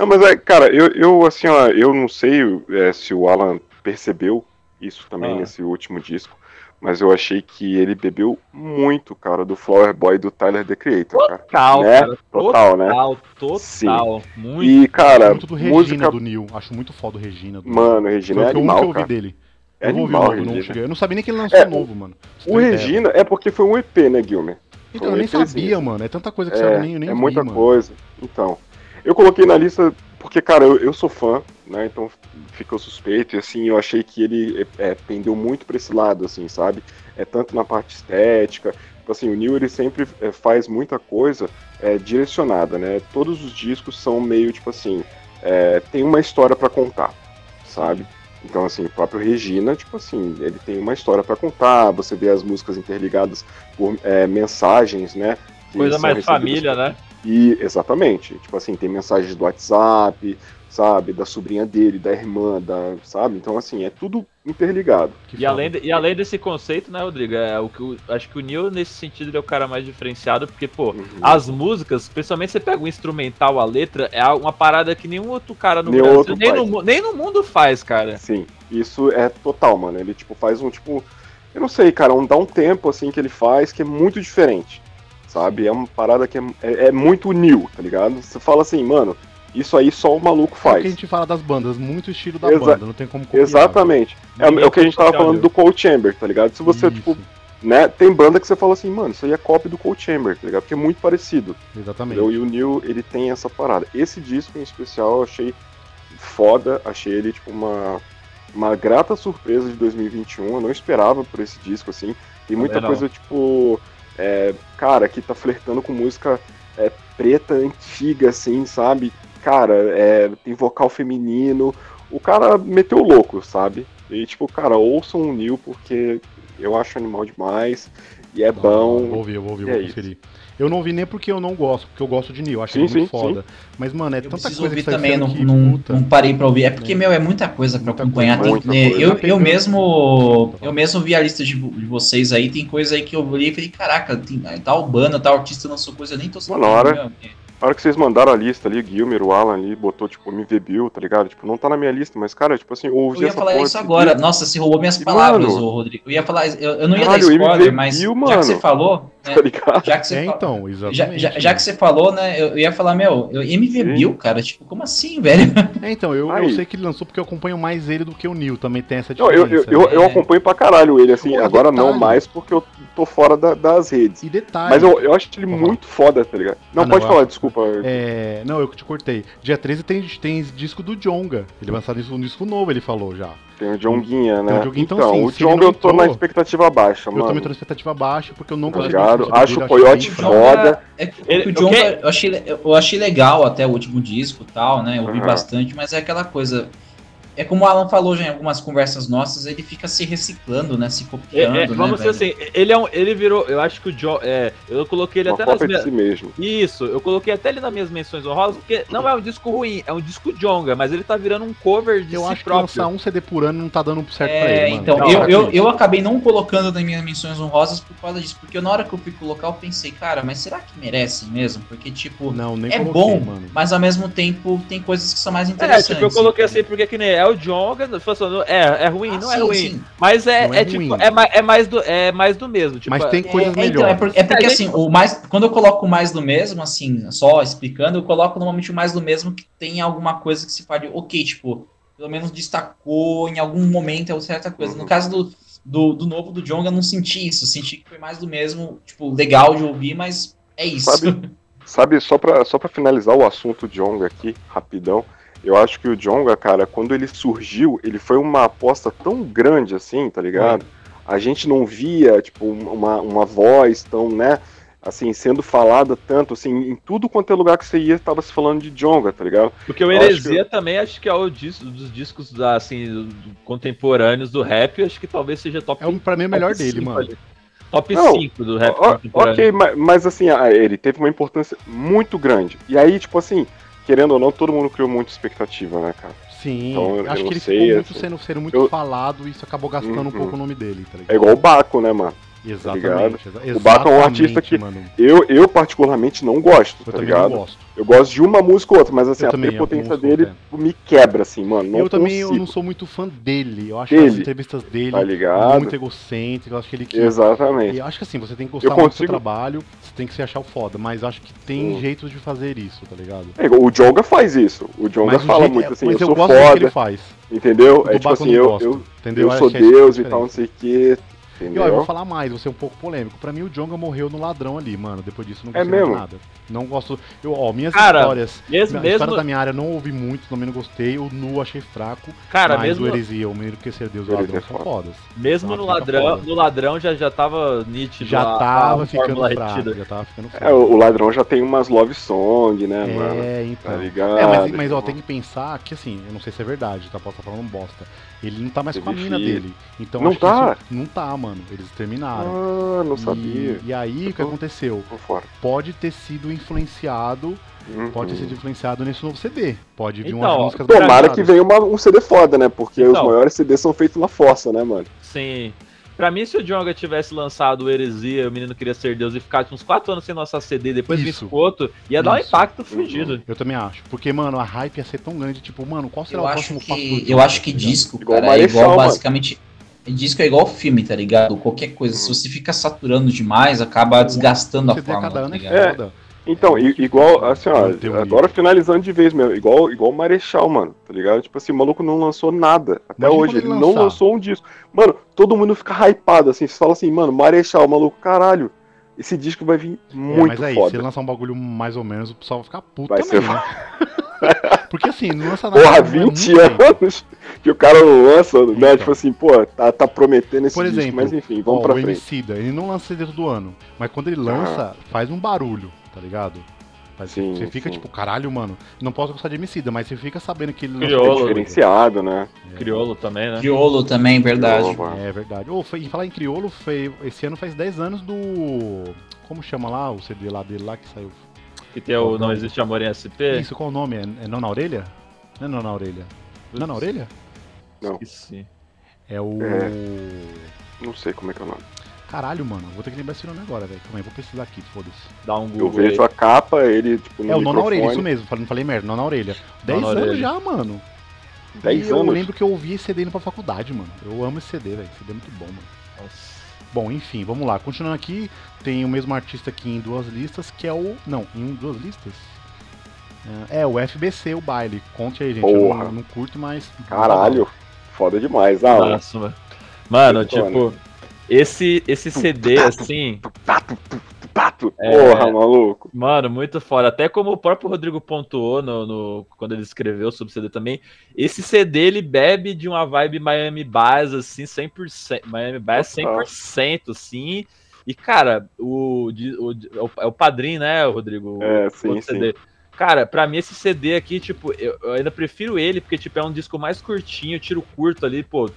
Não, mas é, cara, eu, eu assim, ó, eu não sei é, se o Alan percebeu isso também Ah. nesse último disco, mas eu achei que ele bebeu muito, cara, do Flower Boy do Tyler The Creator, cara. Total, Né? cara. Total, né? Total, total. Sim. Muito. E, cara, muito do Regina música. do Neil. Acho muito foda o Regina. Do Mano, Foi Regina é o que eu único que animal, eu ouvi cara. dele. É eu não ouvi o animal, novo, não Regina. cheguei. Eu não sabia nem que ele lançou É, novo, mano. Você O ter ideia, Regina é porque foi um EP, né, Guilherme? Então, eu nem Foi um sabia, EPzinho. mano. É tanta coisa que É, nem, eu nem é vi, muita mano. coisa. Então, eu coloquei na lista porque, cara, eu, eu sou fã, né? Então ficou suspeito e assim, eu achei que ele é, pendeu muito pra esse lado, assim, sabe? É tanto na parte estética. Tipo assim, o Neil ele sempre é, faz muita coisa é, direcionada, né? Todos os discos são meio tipo assim, é, tem uma história pra contar, sabe? Então, assim, o próprio Regina, tipo assim, ele tem uma história pra contar, você vê as músicas interligadas por é, mensagens, né? Coisa mais família, né? E, exatamente. Tipo assim, tem mensagens do WhatsApp, sabe? Da sobrinha dele, da irmã, da, sabe? Então, assim, é tudo interligado. E além, de- e além desse conceito, né, Rodrigo? É, o que o- acho que o Neil, nesse sentido, ele é o cara mais diferenciado, porque, pô, Uhum. as músicas, principalmente você pega o instrumental, a letra, é uma parada que nenhum outro cara no Nenhum Brasil, outro nem no, nem no mundo faz, cara. Sim, isso é total, mano. Ele, tipo, faz um, tipo... Eu não sei, cara, um, dá um tempo, assim, que ele faz que é muito diferente, sabe? É uma parada que é, é, é muito new, tá ligado? Você fala assim, mano, Isso aí só o maluco É o faz. que a gente fala das bandas, muito estilo da Exa- banda, não tem como copiar. Exatamente. É, é o que a gente tava falando do Cold Chamber, tá ligado? Se você, Isso, tipo, né, tem banda que você fala assim, mano, isso aí é cópia do Cold Chamber, tá ligado? Porque é muito parecido. Exatamente. Entendeu? E o Neil, ele tem essa parada. Esse disco em especial eu achei foda, achei ele, tipo, uma, uma grata surpresa de 2021. Eu não esperava por esse disco, assim. Tem muita Também não. coisa, tipo, é, cara, que tá flertando com música é, preta antiga, assim, sabe? Cara, é, tem vocal feminino. O cara meteu louco, sabe? E, tipo, cara, ouçam o Neil porque eu acho animal demais. E é Não, bom. Ouvir, eu vou ouvir, E eu vou é conferir. Eu não ouvi nem porque eu não gosto, porque eu gosto de Neil, acho Sim, ele muito sim, foda. Mas, mano, é Eu tanta preciso coisa ouvir que também, não, que, não, puta. não parei pra ouvir. É porque, É. meu, é muita coisa pra Muita acompanhar. coisa, tem- né, coisa. eu, Tá eu mesmo Tá eu mesmo vi a lista de, de vocês aí, tem coisa aí que eu olhei e falei, caraca, tem, tal banda, tal artista lançou coisa, eu nem tô sabendo. na hora-. A hora que vocês mandaram a lista ali, o Gilmer, o Alan ali, botou, tipo, MV Bill, tá ligado? Tipo, não tá na minha lista, mas, cara, tipo assim, eu ouvi Eu ia essa falar porra isso agora. dia. Nossa, você roubou minhas E, palavras, mano, ô, Rodrigo. Eu ia falar, eu, eu não ia caralho, dar spoiler, MV mas Bill, já mano. que você falou, né, Tá ligado? já que você É, fa- então, já, exatamente. já, já que você falou, né, eu, eu ia falar, meu, eu, MV Sim. Bill, cara, tipo, como assim, velho? É, então, eu, eu sei que ele lançou porque eu acompanho mais ele do que o Neil, também tem essa Não, diferença. eu, eu, eu, eu É. acompanho pra caralho ele, assim, Pô, agora não detalhe. mais porque eu tô fora da- das redes. E detalhe. Mas eu, eu acho ele muito foda, tá ligado? Não, Ah, não, pode eu falar, desculpa. É, não, eu que te cortei. Dia 13 tem, tem disco do Jonga. Ele lançar isso- um disco novo, ele falou já. Tem o Jonguinha, né? Tem o Jonguinha, então, então, sim, o Jong eu tô na expectativa baixa, Eu mano. também tô na expectativa baixa, porque eu não Tá gostei muito do Acho o Coyote foda. É Ele- o quê? eu achei, eu achei legal até o último disco e tal, né? Eu ouvi Aham. bastante, mas é aquela coisa. É como o Alan falou já em algumas conversas nossas, ele fica se reciclando, né? Se É, copiando, é, né? vamos dizer velho? assim, ele é um, ele virou, eu acho que o John, é, eu coloquei ele Uma até nas minhas, si mesmo. isso, eu coloquei até ele nas minhas menções honrosas, porque não é um disco ruim, é um disco jonga, mas ele tá virando um cover de Eu si acho que próprio. lançar um CD por ano não tá dando certo pra É, ele, mano. então, Não, eu, para eu, eu acabei não colocando nas minhas menções honrosas por causa disso, porque na hora que eu fui colocar, eu pensei, cara, mas será que merece mesmo? Porque, tipo, Não, nem é coloquei, bom, mano. mas ao mesmo tempo tem coisas que são mais É, interessantes. tipo, eu coloquei assim porque que nem é o Jonga, falando, é, é ruim, Ah, não é sim, ruim, sim. mas é, é é, tipo, ruim. é, mais, é, mais do, é mais do mesmo, tipo, Mas tem coisas É, então, é, melhores. por- é porque É, assim, o mais, quando eu coloco mais do mesmo, assim, só explicando, eu coloco normalmente o mais do mesmo que tem alguma coisa que se fale, ok, tipo, pelo menos destacou em algum momento é certa coisa. No Uhum. caso do, do, do novo do Jonga, eu não senti isso, senti que foi mais do mesmo, tipo, legal de ouvir, mas é isso. Sabe- Sabe, só pra, só pra finalizar o assunto Jonga aqui, rapidão, eu acho que o Jonga, cara, quando ele surgiu, ele foi uma aposta tão grande assim, tá ligado? A gente não via, tipo, uma, uma voz tão, né, assim, sendo falada tanto, assim, em tudo quanto é lugar que você ia, tava se falando de Jonga, tá ligado? Porque o acho Heresia também acho que é o disco, dos discos da, assim, contemporâneos do rap, acho que talvez seja top É o, pra mim é o melhor dele, mano. ali. Top Não, 5 do rap Ó, contemporâneo. ok, mas, mas assim, ele teve uma importância muito grande. E aí, tipo assim, querendo ou não, todo mundo criou muita expectativa, né, cara? Sim, Então, eu acho que ele sei, ficou muito assim. sendo, sendo muito Eu- falado e isso acabou gastando um Uhum. pouco o nome dele, tá ligado? É igual o Baco, né, mano? Exatamente. exa- O Baco é um artista que- Mano. Eu, eu particularmente não gosto, Eu tá ligado? gosto. Eu gosto de uma música ou outra, mas assim, Eu a prepotência dele outras, me quebra, assim, mano. Eu também eu não sou muito fã dele. Eu acho Dele. as entrevistas dele Tá ligado? muito egocêntrico. Eu acho que ele que. Exatamente. E eu acho que assim, você tem que gostar Eu muito do seu trabalho, você tem que se achar o foda, mas eu acho que tem Hum. jeitos de fazer isso, tá ligado? É o Jonga faz isso. O Jonga Mas o fala jeito- muito é- assim, mas eu sou gosto do que ele foda, faz. entendeu? É tipo assim, eu eu, eu, entendeu? eu sou que é que é Deus e tal, não sei o quê. E ó, eu Entendeu? vou falar mais, vou ser um pouco polêmico. Pra mim, o Jonga morreu no ladrão ali, mano. Depois disso, não É gostei mais de mesmo? nada. Não gosto. Eu, ó, minhas Cara, histórias. Mesmo, A história mesmo, da minha área eu não ouvi muito, também não gostei. O Nu achei fraco. cara, mas mesmo, o Heresia, o Menino que Ser Deus e o Heresia Ladrão é são foda. fodas. mesmo no ladrão, foda. no ladrão já, já tava nítido. Já a- tava a ficando fraco. Já tava ficando fraco. É, o, o ladrão já tem umas love song, né, mano? É, Tá então. ligado? É, mas, mas ó, tem que pensar que assim, eu não sei se é verdade, tá? Posso estar falando bosta. Ele não tá mais com a mina filho. dele. Então Não acho que tá? isso- não tá, mano. Eles terminaram. Ah, não E- sabia. E, aí, o que aconteceu? Pode ter sido influenciado. Uhum. Pode ter sido influenciado nesse novo CD. Pode vir Então, umas músicas Tomara que venha uma- um CD foda, né? Porque os Então. maiores CDs são feitos na força, né, mano? Sim. Pra mim, se o Jonga tivesse lançado o Heresia, o Menino Queria Ser Deus, e ficasse uns 4 anos sem lançar CD, depois Isso. o outro, ia dar um Isso. impacto fugido. Eu também acho. Porque, mano, a hype ia ser tão grande. Tipo, mano, qual será Eu o acho próximo passo que, Jonga, eu acho que tá disco, Igual cara, é igual mano. basicamente. Disco é igual filme, tá ligado? Qualquer coisa. Se você fica saturando demais, acaba desgastando a forma. cada ano tá é ligado? foda. Então, igual, assim, ó, agora finalizando de vez mesmo, igual, igual o Marechal, mano, tá ligado? Tipo assim, o maluco não lançou nada. Até Imagina hoje, ele ele não lançar. lançou um disco. Mano, todo mundo fica hypado, assim, você fala assim, mano, Marechal, maluco, caralho, esse disco vai vir É, muito mas aí, se foda. ele lançar um bagulho mais ou menos, o pessoal vai ficar puto Vai também, ser né? *laughs* Porque assim, não lança nada. Porra, é 20 muito tempo. anos que o cara não lança, né? Então. Tipo assim, pô, tá, tá prometendo esse Por disco, exemplo, mas enfim, vamos Ó, pra o frente. Emicida, ele não lança CD todo ano, mas quando ele lança, faz um barulho, tá ligado? Faz- Sim, você fica sim. tipo, caralho, mano, não posso gostar de Emicida, mas você fica sabendo que ele É Criolo. lançou diferenciado, né? Criolo também, né? Criolo também, verdade. Criolo, mano. É verdade. Ô, foi, e falar em criolo, foi, esse ano faz 10 anos do. Como chama lá o CD lá dele lá que saiu? Que tem o Não Existe Amor em SP. Isso, qual o nome? É, é Não na Orelha? Não é Não na Orelha? Não na Orelha? Esqueci. É o. Não sei como é que é o nome. Caralho, mano, vou ter que lembrar esse nome agora, velho. Calma aí, vou pesquisar aqui, foda-se. Dá um Eu Google vejo aí. a capa, ele, tipo, no É o Não na Orelha, isso mesmo, falei- não falei merda, Não na Orelha. Não 10 na anos Orelha. já, mano. 10 e eu anos. lembro que eu ouvi esse CD indo pra faculdade, mano. Eu amo esse CD, velho. Esse CD é muito bom, mano. Nossa. Bom, enfim, vamos lá. Continuando aqui, tem o mesmo artista aqui em duas listas, que é o. Não, em duas listas? É, é, o FBC, o baile. Conte aí, gente. Eu Porra. não, não curto, mas. Caralho, foda demais. Ah, mano. Nossa, mano. Mano, tipo, esse, esse CD, assim, Pato, pato. É. Porra, maluco. mano, muito foda. Até como o próprio Rodrigo pontuou no, no- quando ele escreveu sobre o CD também, esse CD ele bebe de uma vibe Miami Bass, assim, 100%. Miami Bass Total. 100%, assim. E, cara, o, o, é o- é o padrinho, né, Rodrigo? É, O sim, outro CD. Cara, pra mim esse CD aqui, tipo, eu, eu ainda prefiro ele, porque, tipo, é um disco mais curtinho, tiro curto ali, pô,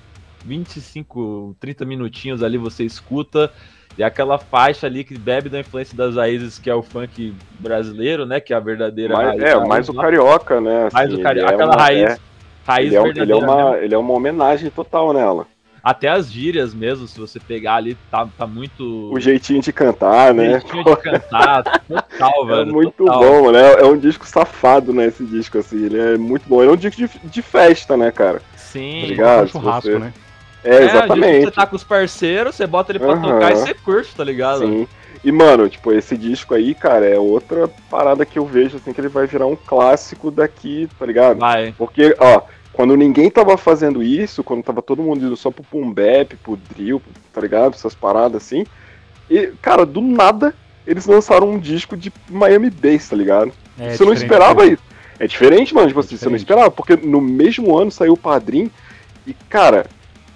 25, 30 minutinhos ali você escuta. E aquela faixa ali que bebe da influência das raízes, que é o funk brasileiro, né? Que é a verdadeira Mas, raiz. é, raiz mais o carioca, né? Mais assim, o cari... ele é Aquela uma- raiz, é, raiz ele, é, um- ele, é verdadeira mesmo. uma, ele é uma homenagem total nela. Até as gírias mesmo, se você pegar ali, tá, tá muito... O jeitinho de cantar, né? jeitinho de cantar, total, *laughs* É velho. muito total. bom, né? É um disco safado, né? Esse disco, assim. Ele é muito bom. Ele é um disco de, de festa, né, cara? Sim. Obrigado. Um churrasco, você- né? É, É, exatamente. Você tá com os parceiros, você bota ele pra Aham. tocar e você curte, tá ligado? Sim. E, mano, tipo, esse disco aí, cara, é outra parada que eu vejo, assim, que ele vai virar um clássico daqui, tá ligado? Vai. Porque, ó, quando ninguém tava fazendo isso, quando tava todo mundo indo só pro Pum Bap, pro Drill, tá ligado? Essas paradas assim. E, cara, do nada, eles lançaram um disco de Miami Bass, tá ligado? É você não diferente, esperava né? isso. É diferente, mano, tipo assim, você não esperava, porque no mesmo ano saiu o Padrim e, cara,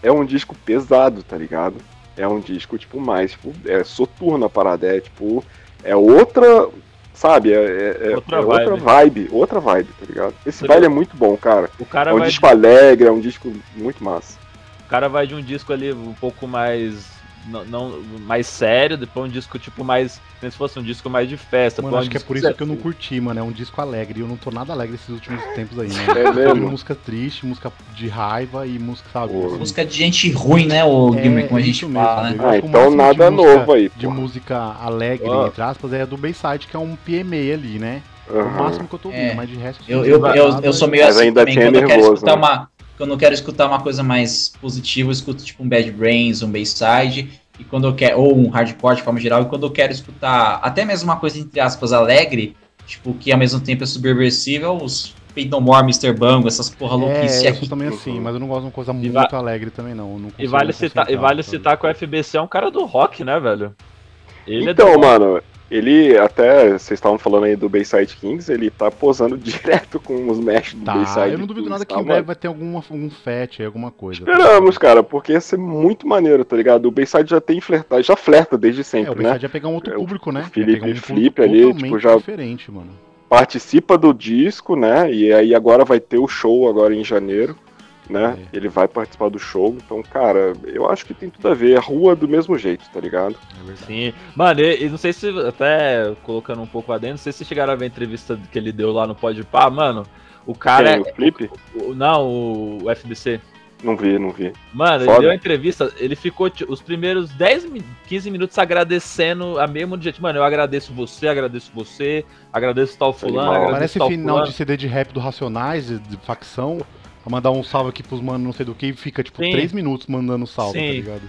é um disco pesado, tá ligado? É um disco, tipo, mais, tipo, é soturno a parada, é tipo, é outra, sabe, é, é- é Outra é outra vibe. vibe, outra vibe, tá ligado? Esse Outra- baile é muito bom, cara. O cara, É um disco alegre, é um disco muito massa. o cara vai de um disco ali um pouco mais. Não, não- mais sério, depois um disco tipo mais. Como se fosse um disco mais de festa. Mano, um acho que é por isso que eu não curti, mano. É um disco alegre. e Eu não tô nada alegre esses últimos tempos aí, É mano. Tô mesmo? música triste, música de raiva e música, sabe? Assim, Música de gente ruim, né, o É, Gilmer, como a gente fala, mesmo, né? Ah, então de nada música- novo aí, De pô. música alegre, Ó. entre aspas, é a do Bayside, que é um PMA ali, né? É o máximo que eu tô ouvindo, É. mas de resto... Eu, assim, eu, eu, eu sou meio Mas assim ainda também, quando eu quero nervoso, escutar né? uma. Quando eu quero escutar uma coisa mais positiva, eu escuto tipo um Bad Brains, um Bayside, e quando eu quero. Ou um hardcore de forma geral, e quando eu quero escutar até mesmo uma coisa, entre aspas, alegre, tipo, que ao mesmo tempo é subversível, os Fate No More, Mr. Bango, essas porra louquice É, eu aqui. sou também assim, mas eu não gosto de uma coisa muito va- alegre também, não. eu não E vale, citar, e vale citar que o FBC é um cara do rock, né, velho? Ele é Então, do rock. mano, ele até, vocês estavam falando aí do Bayside Kings, ele tá posando *laughs* direto com os mesh do Tá, Bayside eu não duvido Kings, nada que tá, em breve vai ter alguma, algum fat aí, alguma coisa. Esperamos, cara, porque ia ser muito maneiro, tá ligado? O Bayside já tem flertado, já flerta desde É, o sempre, Bayside né? ia pegar um outro É, o público, né? Ia Felipe um Flip ali, tipo, já- diferente, mano. Participa do disco, né? E aí agora vai ter o show agora em janeiro, né? É. Ele vai participar do show, então, cara, eu acho que tem tudo a ver. A rua do mesmo jeito, tá ligado? É. Sim. Mano, e, e não sei se, até colocando um pouco lá dentro, não sei se chegaram a ver a entrevista que ele deu lá no Pode Pá, mano. O cara. Quem, o Flip? o- não, o, o FBC. Não vi, não vi. Mano, Foda. ele deu a entrevista, ele ficou os primeiros 10, mi- 15 minutos agradecendo a mesmo gente. Mano, eu agradeço você, agradeço você, agradeço tal fulano, Animal. agradeço Parece tal final fulano. de CD de rap do Racionais, de facção. Pra mandar um salve aqui pros manos, não sei do que, e fica tipo Sim. 3 minutos mandando salve, Sim. tá ligado?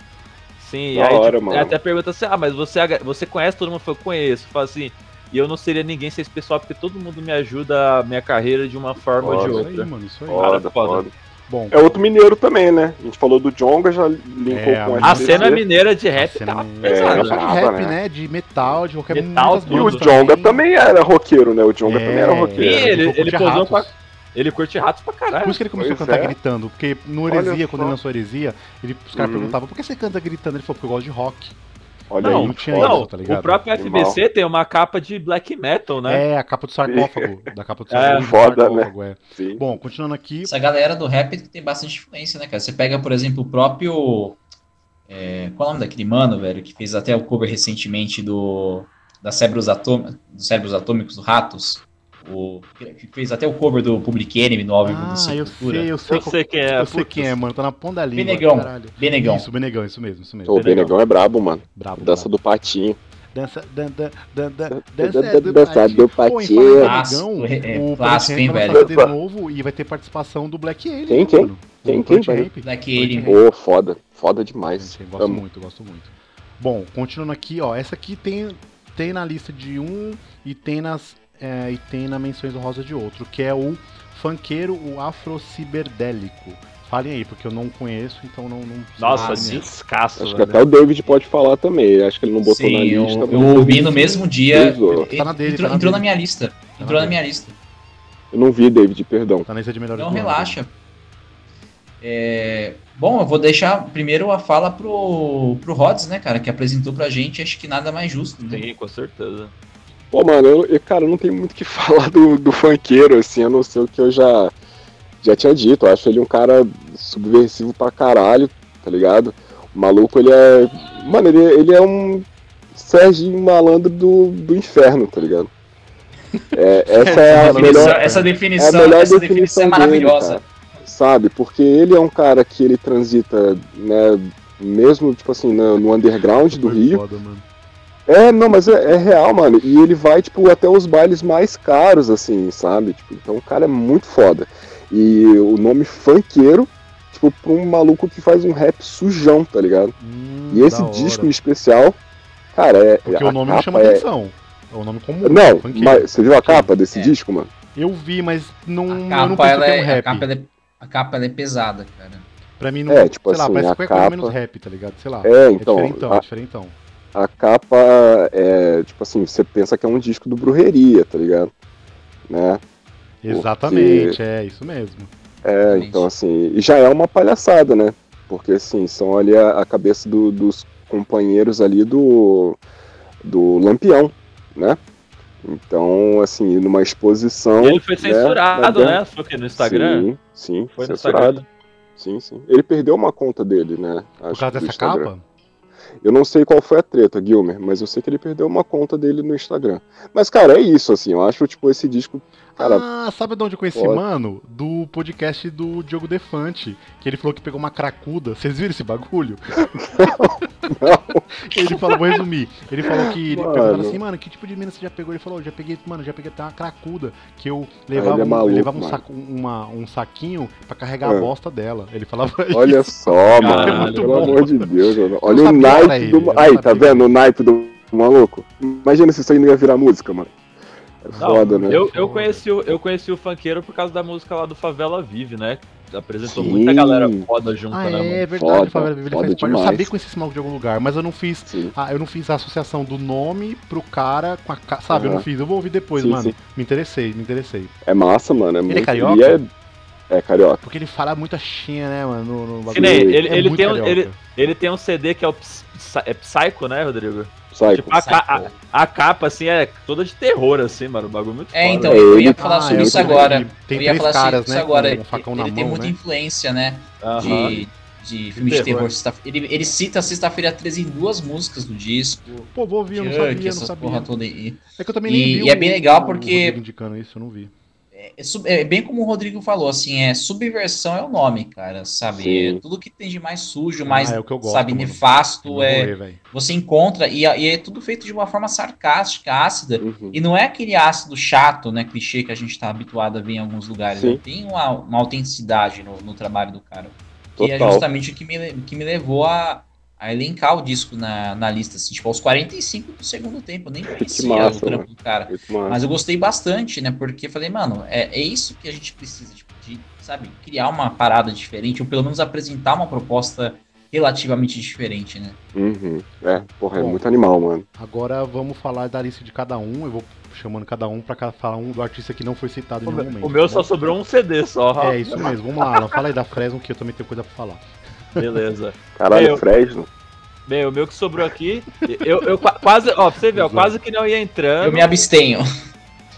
Sim, Da e aí hora, tipo, mano. até pergunta assim: ah, mas você, você conhece todo mundo? Eu conheço. Fala assim, e eu não seria ninguém sem esse pessoal, porque todo mundo me ajuda a minha carreira de uma forma ou de Foda. Isso outra. aí, mano, isso aí. Foda, foda. foda. Bom, É outro mineiro também, né? A gente falou do Jonga, já linkou É, com a A cena mineira de a rap tá é- pesada. não só de rap, né? né? De metal, de qualquer Metal. E o Jonga também era roqueiro, né? O Jonga É, também era Sim, roqueiro. ele, Ele ele curte posou ratos. pra. Ele curte ratos pra Por caralho. isso que ele começou Pois a cantar é. gritando. Porque no Olha Heresia, quando só. ele lançou Heresia, ele, os caras Uhum. perguntavam por que você canta gritando? Ele falou, porque eu gosto de rock. Olha Não, aí, não tinha foda. isso, Não, tá ligado? o próprio. FBC tem uma capa de black metal, né? É, a capa do sarcófago. *laughs* da capa do É, sarcófago. do foda, sarcófago, é. Sim. Bom, continuando aqui. Essa galera do rap tem bastante influência, né, cara? Você pega, por exemplo, o próprio. é, qual é o nome daquele mano, velho, que fez até o cover recentemente do. Da Cérebros, Atô- dos Cérebros Atômicos do Ratos? O, que fez até o cover do Public Enemy no álbum do Ah, eu Sepultura. sei, eu sei. Eu sei quem é. Eu sei quem é, mano. Tá na ponta da língua. Benegão. caralho. Benegão. Isso, Benegão, isso mesmo, isso mesmo. O Benegão é brabo, mano. Brabo. Dança brabo. do patinho. Dança, dan, dan, dan, dan, Dan- dança dan- do dança patinho. do em patinho. Clássico, Benegão, é, o clássico, hein, vai velho? lançar CD novo e vai ter participação do Black Alien. Quem, né, quem? mano? Quem, O quem. Black Alien. Ô, foda. Foda demais. Gosto Amo. muito, gosto muito. Bom, continuando aqui, ó. Essa aqui tem, tem na lista de um e tem nas é, e tem na menções honrosas de outro, que é o funkeiro, o afrociberdélico. Falem aí, porque eu não conheço, então não. não Nossa, Ah, sim. descasso, Acho que velho. até o David pode falar também. Acho que ele não botou Sim, na eu, lista. eu mas ouvi no mesmo dia. Tá na dele, entrou tá na entrou na minha lista. na Entrou na minha lista. Eu não vi, David, perdão. Tá na lista de melhores Não, ano, relaxa. É, Bom, eu vou deixar primeiro a fala pro, pro Rods, né, cara, que apresentou pra gente, acho que nada mais justo. Né? Sim, com certeza. Pô, mano, eu, eu, cara, eu não tenho muito o que *laughs* falar do, do funkeiro, assim, a não ser o que eu já, já tinha dito. Eu acho ele um cara subversivo pra caralho, tá ligado? O maluco, ele é. Mano, ele, ele é um Serginho malandro do, do inferno, tá ligado? É, *laughs* essa é a Essa melhor. definição, essa É a definição, melhor essa definição definição é maravilhosa. cara. Sabe? Porque ele é um cara que ele transita, né, mesmo, tipo assim, no, no underground do Rio. foda, mano. É, não, mas é, é real, mano. E ele vai, tipo, até os bailes mais caros, assim, sabe? Tipo, então o cara é muito foda. E o nome funkeiro, tipo, pra um maluco que faz um rap sujão, tá ligado? Hum, E esse disco em especial, cara, é. Porque a o nome não capa chama é... atenção. É o nome comum. Não, funkeiro. mas você viu a capa desse É. disco, mano? Eu vi, mas não, A eu não capa, penso ela que é um é, a rap. capa, ela é, a capa ela é pesada, cara. Pra mim não. É, tipo sei lá, assim, parece a qualquer coisa capa- menos rap, tá ligado? Sei lá. É, então. diferentão, a- é diferentão. A capa é, tipo assim, você pensa que é um disco do Brujeria, tá ligado? Né? Exatamente, é isso mesmo. É, Exatamente. então assim, e já é uma palhaçada, né? Porque assim, são ali a, a cabeça do- dos companheiros ali do, do Lampião, né? Então, assim, numa exposição. E ele foi censurado, né? né? Foi o quê? No Instagram? Sim, sim, Foi censurado. Instagram. Sim, sim. Ele perdeu uma conta dele, né? Por causa que do dessa Instagram. capa? Eu não sei qual foi a treta, Gilmer, mas eu sei que ele perdeu uma conta dele no Instagram. Mas, cara, é isso, assim, eu acho, tipo, esse disco, cara, ah, sabe de onde eu conheci, foda. mano? Do podcast do Diogo Defante. Que ele falou que pegou uma cracuda. Vocês viram esse bagulho? *laughs* não, Ele falou, vou resumir. Ele falou que. Ele Mano. perguntaram assim, mano, que tipo de mina você já pegou? Ele falou, já peguei, mano, já peguei até uma cracuda. Que eu levava, é um, maluco, levava um, saco- uma- um saquinho pra carregar É. a bosta dela. Ele falava *laughs* olha isso. só, Caralho, mano, muito pelo bom. amor de Deus, mano. Olha não o naipe do... não Aí, tá vendo o naipe do maluco? Imagina se isso aí não ia virar música, mano. É Não, foda, né? Eu, eu, conheci o, eu conheci o funkeiro por causa da música lá do Favela Vive, né? Apresentou Sim. muita galera foda junto, Ah, né, mano? é verdade, Foda, Favela Vive, ele foda faz parte. Eu sabia que conhecia esse maluco de algum lugar, mas eu não fiz. Sim. Ah, eu não fiz a associação do nome pro cara com a. Sabe, eu não fiz. Eu vou ouvir depois, Sim, mano. sim. Me interessei, me interessei. É massa, mano. É é muito... carioca? É... é carioca. Porque ele fala muita chinha, né, mano? No, no bagulho. ele, É ele, muito tem um, ele, ele tem um CD que é o Psy- é Psycho, né, Rodrigo? Psycho. Tipo, a, a, a capa, assim, é toda de terror, assim, mano. O bagulho muito É, foda. então, É, eu ia ele- falar Ah, sobre é, isso agora. Tem eu ia três falar caras, isso né? agora. Um ele na tem mão, muita né? influência, né? Aham. De, de filme de terror. terror. Ele, ele cita Sexta-feira 13 em duas músicas do disco. Pô, vou ouvir, eu não Chuck, sabia, não essas sabia. porra toda aí. É que eu também E- nem vi e é o- bem legal porque- indicando isso, eu não vi. É, sub- é bem como o Rodrigo falou, assim, é subversão é o nome, cara, sabe? É tudo que tem de mais sujo, mais, Ah, é o que eu gosto, sabe, mano. nefasto, é, velho. você encontra, e, e é tudo feito de uma forma sarcástica, ácida, Uhum. e não é aquele ácido chato, né, clichê que a gente tá habituado a ver em alguns lugares, né? tem uma, uma autenticidade no, no trabalho do cara. Que é justamente o que me, que me levou a, a elencar o disco na, na lista, assim, tipo, aos 45 do segundo tempo. Eu nem *laughs* conhecia massa, o trampo do cara. Mas eu gostei bastante, né? Porque falei, mano, é, é isso que a gente precisa, tipo, de, sabe, criar uma parada diferente, ou pelo menos apresentar uma proposta relativamente diferente, né? Uhum. É, porra, é Bom. muito animal, mano. Agora vamos falar da lista de cada um. Eu vou chamando cada um pra falar um do artista que não foi citado em O nenhum meu, momento. o meu tá só sobrou um CD só. É isso mesmo. Vamos lá, Alan. Fala aí da Fresno que eu também tenho coisa pra falar. Beleza. Caralho, Meu. Fresno. Bem, o meu que sobrou aqui, eu, eu qua- quase, ó, pra você ver, ó, quase que não ia entrando, Eu me abstenho.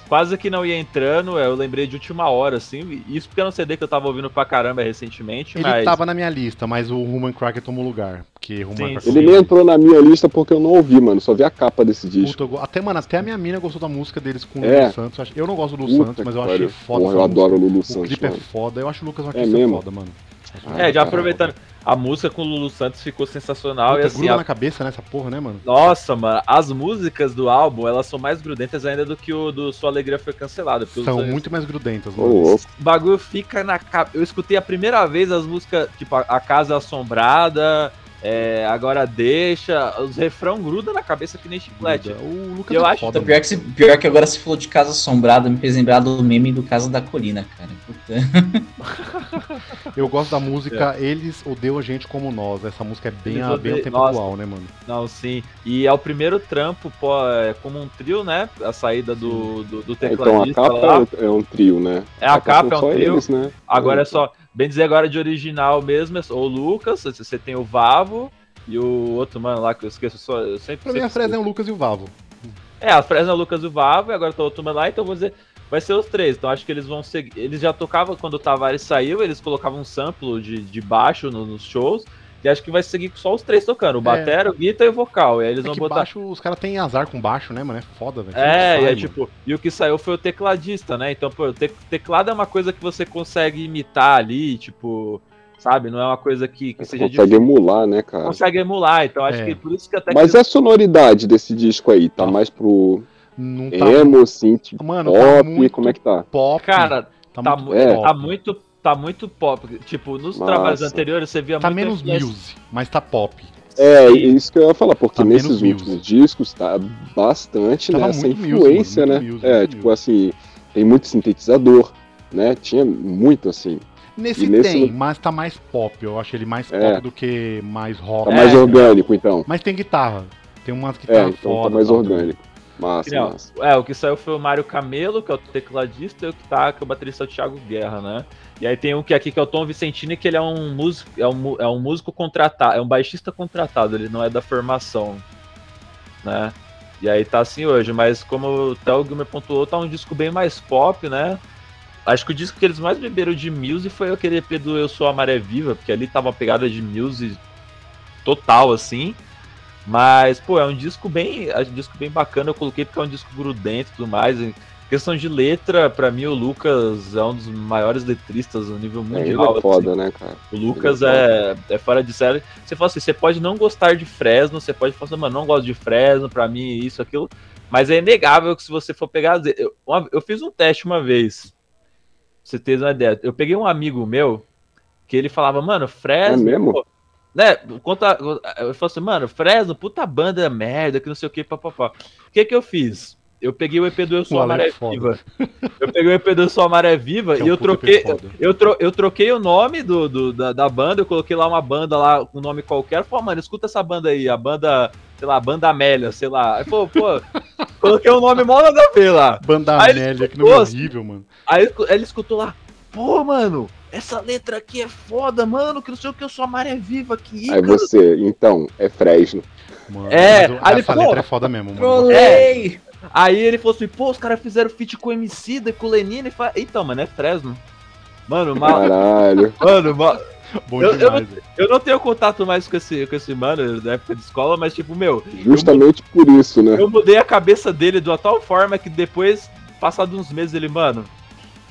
quase que não ia entrando, eu lembrei de última hora, assim, isso porque é um CD que eu tava ouvindo pra caramba recentemente, Ele mas... tava na minha lista, mas o Human Cracker tomou lugar. Porque Human Sim, Cracker. Ele nem entrou na minha lista porque eu não ouvi, mano. Só vi a capa desse disco. Puta, até, mano, até a minha mina gostou da música deles com o É. Lulu Santos. Eu não gosto do Lulu Puta Santos, mas eu achei foda. Porra, eu adoro o. Lulu O Santos, clipe é mano. foda. Eu acho o Lucas um É artista mesmo? foda, mano. É, já aproveitando, a música com o Lulu Santos ficou sensacional Puta, e assim, gruda a- na cabeça, né, essa porra, né, mano? nossa, mano, as músicas do álbum, elas são mais grudentas ainda do que o do Sua Alegria Foi Cancelada. São muito mais grudentas, mano. louco. O bagulho fica na cabeça. Eu escutei a primeira vez as músicas, tipo, a Casa Assombrada, é, Agora Deixa, os refrão gruda na cabeça que nem chiclete. O Lucas Eu é acho foda, pior, que, se- pior que agora se falou de Casa Assombrada, me fez lembrar do meme do Casa da Colina, cara. Puta. *laughs* Eu gosto da música É. Eles Odeiam a Gente Como Nós. Essa música é bem, a, bem o odeiam- tempo Nossa. atual, né, mano? Não, sim. E é o primeiro trampo pô, é, como um trio, né? A saída do, do, do É, Então a tecladista capa lá. é um trio, né? É, a capa são é um só trio. Eles, né? Agora é só. Bem dizer agora de original mesmo, é o Lucas, você tem o Vavo e o outro mano lá que eu esqueço só. Eu sempre, Pra mim, a Fresno é o Lucas e o Vavo. É, a Fresno é o Lucas e o Vavo, e agora tá o outro mano lá, então vou dizer. Vai ser os três, então acho que eles vão seguir. Eles já tocavam quando o Tavares saiu, eles colocavam um sample de, de baixo no- nos shows. E acho que vai seguir com só os três tocando: o Batera, o Guita e o vocal. E aí eles É vão que botar. baixo, os caras têm azar com baixo, né, mano? É foda, velho. É, Sempre e sai, é tipo, e o que saiu foi o tecladista, né? Então, pô, o te- teclado é uma coisa que você consegue imitar ali, tipo, sabe? Não é uma coisa que, que Você seja consegue difícil. emular, né, cara? Consegue emular, então acho É. que por isso que até Mas que a sonoridade desse disco aí, tá Tá. mais pro Não tá. emo, assim, tipo, Mano, tá pop, muito como é que tá? pop. Cara, tá, tá, muito mu- É. tá muito tá muito pop. Tipo, nos Massa. trabalhos anteriores você via Tá muito menos influência- music, mas tá pop. É, isso que eu ia falar, porque Tá menos nesses music. últimos discos tá bastante Tava nessa muito music, influência, mano, né? music, é, tipo assim, tem muito sintetizador, né? Tinha muito assim. Nesse, nesse tem, no- mas tá mais pop. Eu acho ele mais É. pop do que mais rock. Tá mais É. orgânico, então. Mas tem guitarra. Tem umas É, guitarras então foda. tá mais orgânico. Massa, Não, massa. É, o que saiu foi o Mário Camelo, que é o tecladista, e o que tá, que é o baterista é o Thiago Guerra, né? E aí tem um que aqui que é o Tom Vicentini, que ele é um músico, é um, é um músico contratado, é um baixista contratado, ele não é da formação, né? E aí tá assim hoje, mas como o Theo Gilmer pontuou, tá um disco bem mais pop, né? Acho que o disco que eles mais beberam de Muse foi aquele EP do Eu Sou a Maré Viva, porque ali tava uma pegada de Muse total, assim. Mas, pô, é um disco bem. É um disco bem bacana, eu coloquei porque é um disco grudento e tudo mais. Em questão de letra, pra mim o Lucas é um dos maiores letristas no nível É, mundial. é foda, assim. né, cara? O Lucas é é, é fora de série. Você fala assim, você pode não gostar de Fresno, você pode falar assim, mano, não gosto de Fresno, pra mim isso, aquilo. Mas é inegável que se você for pegar. Eu, uma- eu fiz um teste uma vez. Pra você ter uma ideia. Eu peguei um amigo meu que ele falava, mano, Fresno. É mesmo? pô, né? Conta, eu falei assim, mano, Fresno, puta banda merda, que não sei o que, papapá. O que que eu fiz? Eu peguei o EP do Eu Sou O é Maré foda. Viva. Eu peguei o EP do Eu Sou Maré Viva *laughs* Que é e um eu troquei. Eu, tro eu troquei o nome do, do- da, da banda, eu coloquei lá uma banda lá com um nome qualquer. Falei, mano, escuta essa banda aí, a banda, sei lá, Banda Amélia, sei lá. Aí, pô, pô, *laughs* coloquei um nome mó nada a ver lá. Banda Amélia, que nome escutou, horrível, mano. Aí ele escutou lá, pô, mano, essa letra aqui é foda, mano, que não sei o que, eu sou a Maré Viva, que Aí você, então, é Fresno. Mano, É, mas o- aí ele, essa pô, letra é foda mesmo, mano. Trolei! Aí ele falou assim, pô, os caras fizeram feat com o Emicida, com o Lenine. E fa... Então, mano, é Fresno. Mano, mal... Caralho. mano, mal... Bom Eu- eu demais. eu não tenho contato mais com esse, com esse mano da época de escola, mas tipo, meu, Justamente por isso, né? eu mudei a cabeça dele de uma tal forma que depois, passado uns meses, ele, mano,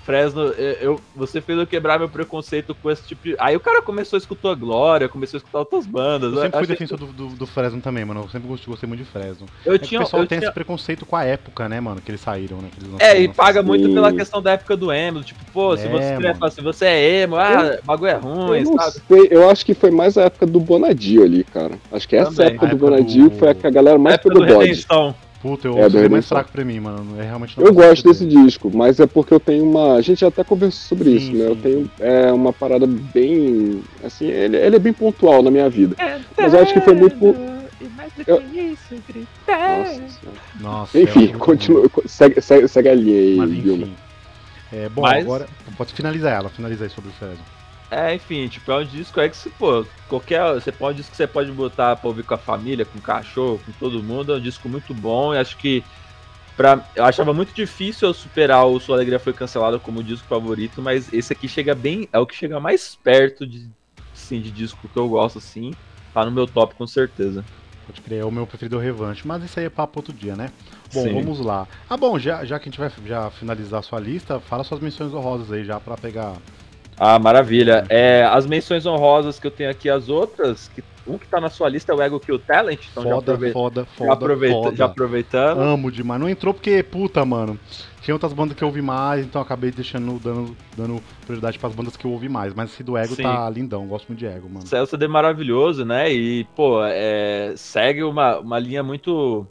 Fresno, eu, eu- você fez eu quebrar meu preconceito com esse tipo de. Aí o cara começou a escutar a Glória, começou a escutar outras bandas. Eu sempre fui achei- defensor do, do, do Fresno também, mano. Eu sempre gostei, gostei muito de Fresno. Eu É tinha. o pessoal eu tem tinha- esse preconceito com a época, né, mano? Que eles saíram, né? Que eles É, e paga muito Sim. pela questão da época do emo. Tipo, pô, se É, você fala assim, você é emo, ah, bagulho é ruim, Eu sabe? sei, eu acho que foi mais a época do Bonadio ali, cara. Acho que essa Também. época A do época Bonadio do- foi a que a galera mais época pegou do bode. Redenção. Puta, eu É, ouço é mais fraco pra mim, mano. É realmente não Eu gosto desse desse disco, mas é porque eu tenho uma. A gente já até conversou sobre Sim, isso, né? Eu sim, tenho sim. é, uma parada bem. Assim, ele, ele é bem pontual na minha vida. Mas eu acho que foi muito Eu- Nossa. Nossa, Enfim, é continua. Segue, segue, segue a linha aí, Mas Vilma. enfim. É, bom, Mas- agora. Pode finalizar ela, finaliza aí sobre o Fresno. É, enfim, tipo, é um disco aí que se, pô, qualquer. Você pode, um disco que você pode botar pra ouvir com a família, com o cachorro, com todo mundo. É um disco muito bom e acho que. Pra, eu achava muito difícil eu superar o Sua Alegria Foi Cancelado como disco favorito, mas esse aqui chega bem. É o que chega mais perto de, sim, de disco que eu gosto, assim. Tá no meu top com certeza. Pode crer, é o meu preferido Revanche. Mas isso aí é papo outro dia, né? Bom, Sim. vamos lá. Ah, bom, já, já que a gente vai já finalizar a sua lista, fala suas menções honrosas aí já pra pegar. Ah, maravilha. É, as menções honrosas que eu tenho aqui, as outras, que, um que tá na sua lista é o Ego Kill Talent, então já, foda, aproveita, foda, já, foda, aproveita, foda. já aproveitando. Amo demais. Não entrou porque, puta, mano. Tinha outras bandas que eu ouvi mais, então acabei deixando, dando, dando prioridade pras bandas que eu ouvi mais. Mas esse do Ego Sim. tá lindão, gosto muito de Ego, mano. é um CD maravilhoso, né? E, pô, é, segue uma, uma linha muito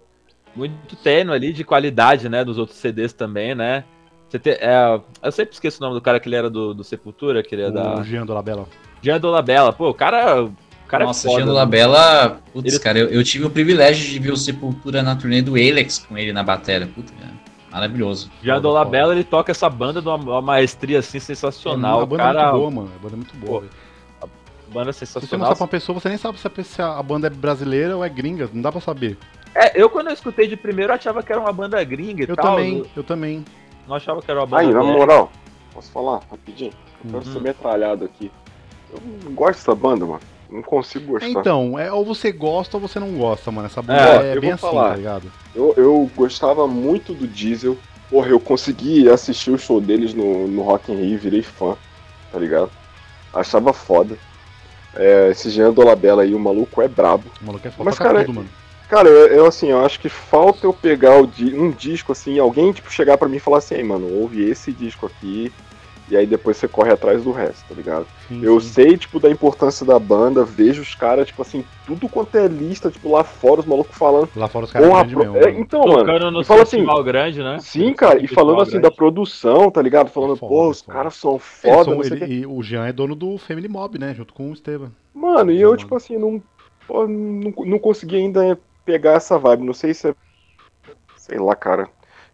muito tênue ali de qualidade, né? Dos outros CDs também, né? Você te- é, eu sempre esqueço o nome do cara que ele era do, do Sepultura, que ele é O da. Jean Dolabella. Jean Dolabella. Pô, o cara. O cara Nossa, é foda. Gino né? Labella, putz, Ele- cara, eu, eu tive o privilégio de ver o Sepultura na turnê do Alex com ele na bateria. Puta, cara, maravilhoso. Jean Dolabella, ele toca essa banda de uma, uma maestria assim sensacional. a o banda é cara. muito boa, mano. A banda é muito boa. Pô, velho. Banda Se você sensacional. mostrar pra uma pessoa, você nem sabe se a, a banda é brasileira ou é gringa. Não dá pra saber. É, eu quando eu escutei de primeiro eu achava que era uma banda gringa e Eu tal. também, Eu eu também. Não achava que era uma banda. Aí, na moral, posso falar rapidinho? Eu quero Uhum. ser metralhado aqui. Eu não gosto dessa banda, mano. Não consigo gostar. Então, é, ou você gosta ou você não gosta, mano. Essa banda É, é, eu bem vou assim, falar. tá ligado? Eu, eu gostava muito do Diesel. Porra, eu consegui assistir o show deles no, no Rock in Rio, virei fã, tá ligado? Achava foda. É, esse Jean Dolabella aí, o maluco é brabo. O maluco é foda Mas, cara, tudo, mano. Cara, eu, eu, assim, eu acho que falta eu pegar o di- um disco assim, alguém tipo chegar pra mim e falar assim, "Ei, mano, ouve esse disco aqui e aí depois você corre atrás do resto, tá ligado? Sim, Eu sim. sei, tipo, da importância da banda, vejo os caras, tipo assim, tudo quanto é lista, tipo, lá fora, os malucos falando. Lá fora os caras Porra, grandes pro- mesmo. é, mano. então, mano. Tocando no e fala assim, grande, né? Sim, cara, e falando assim grande. da produção, tá ligado? Falando, foda, pô, os foda. caras são Eles foda, são- ele- e o Jean é dono do Family Mob, né? Junto com o Esteban. Mano, e eu, Mano. tipo assim, não, pô, não, não consegui ainda pegar essa vibe. Não sei se é. Sei lá, cara.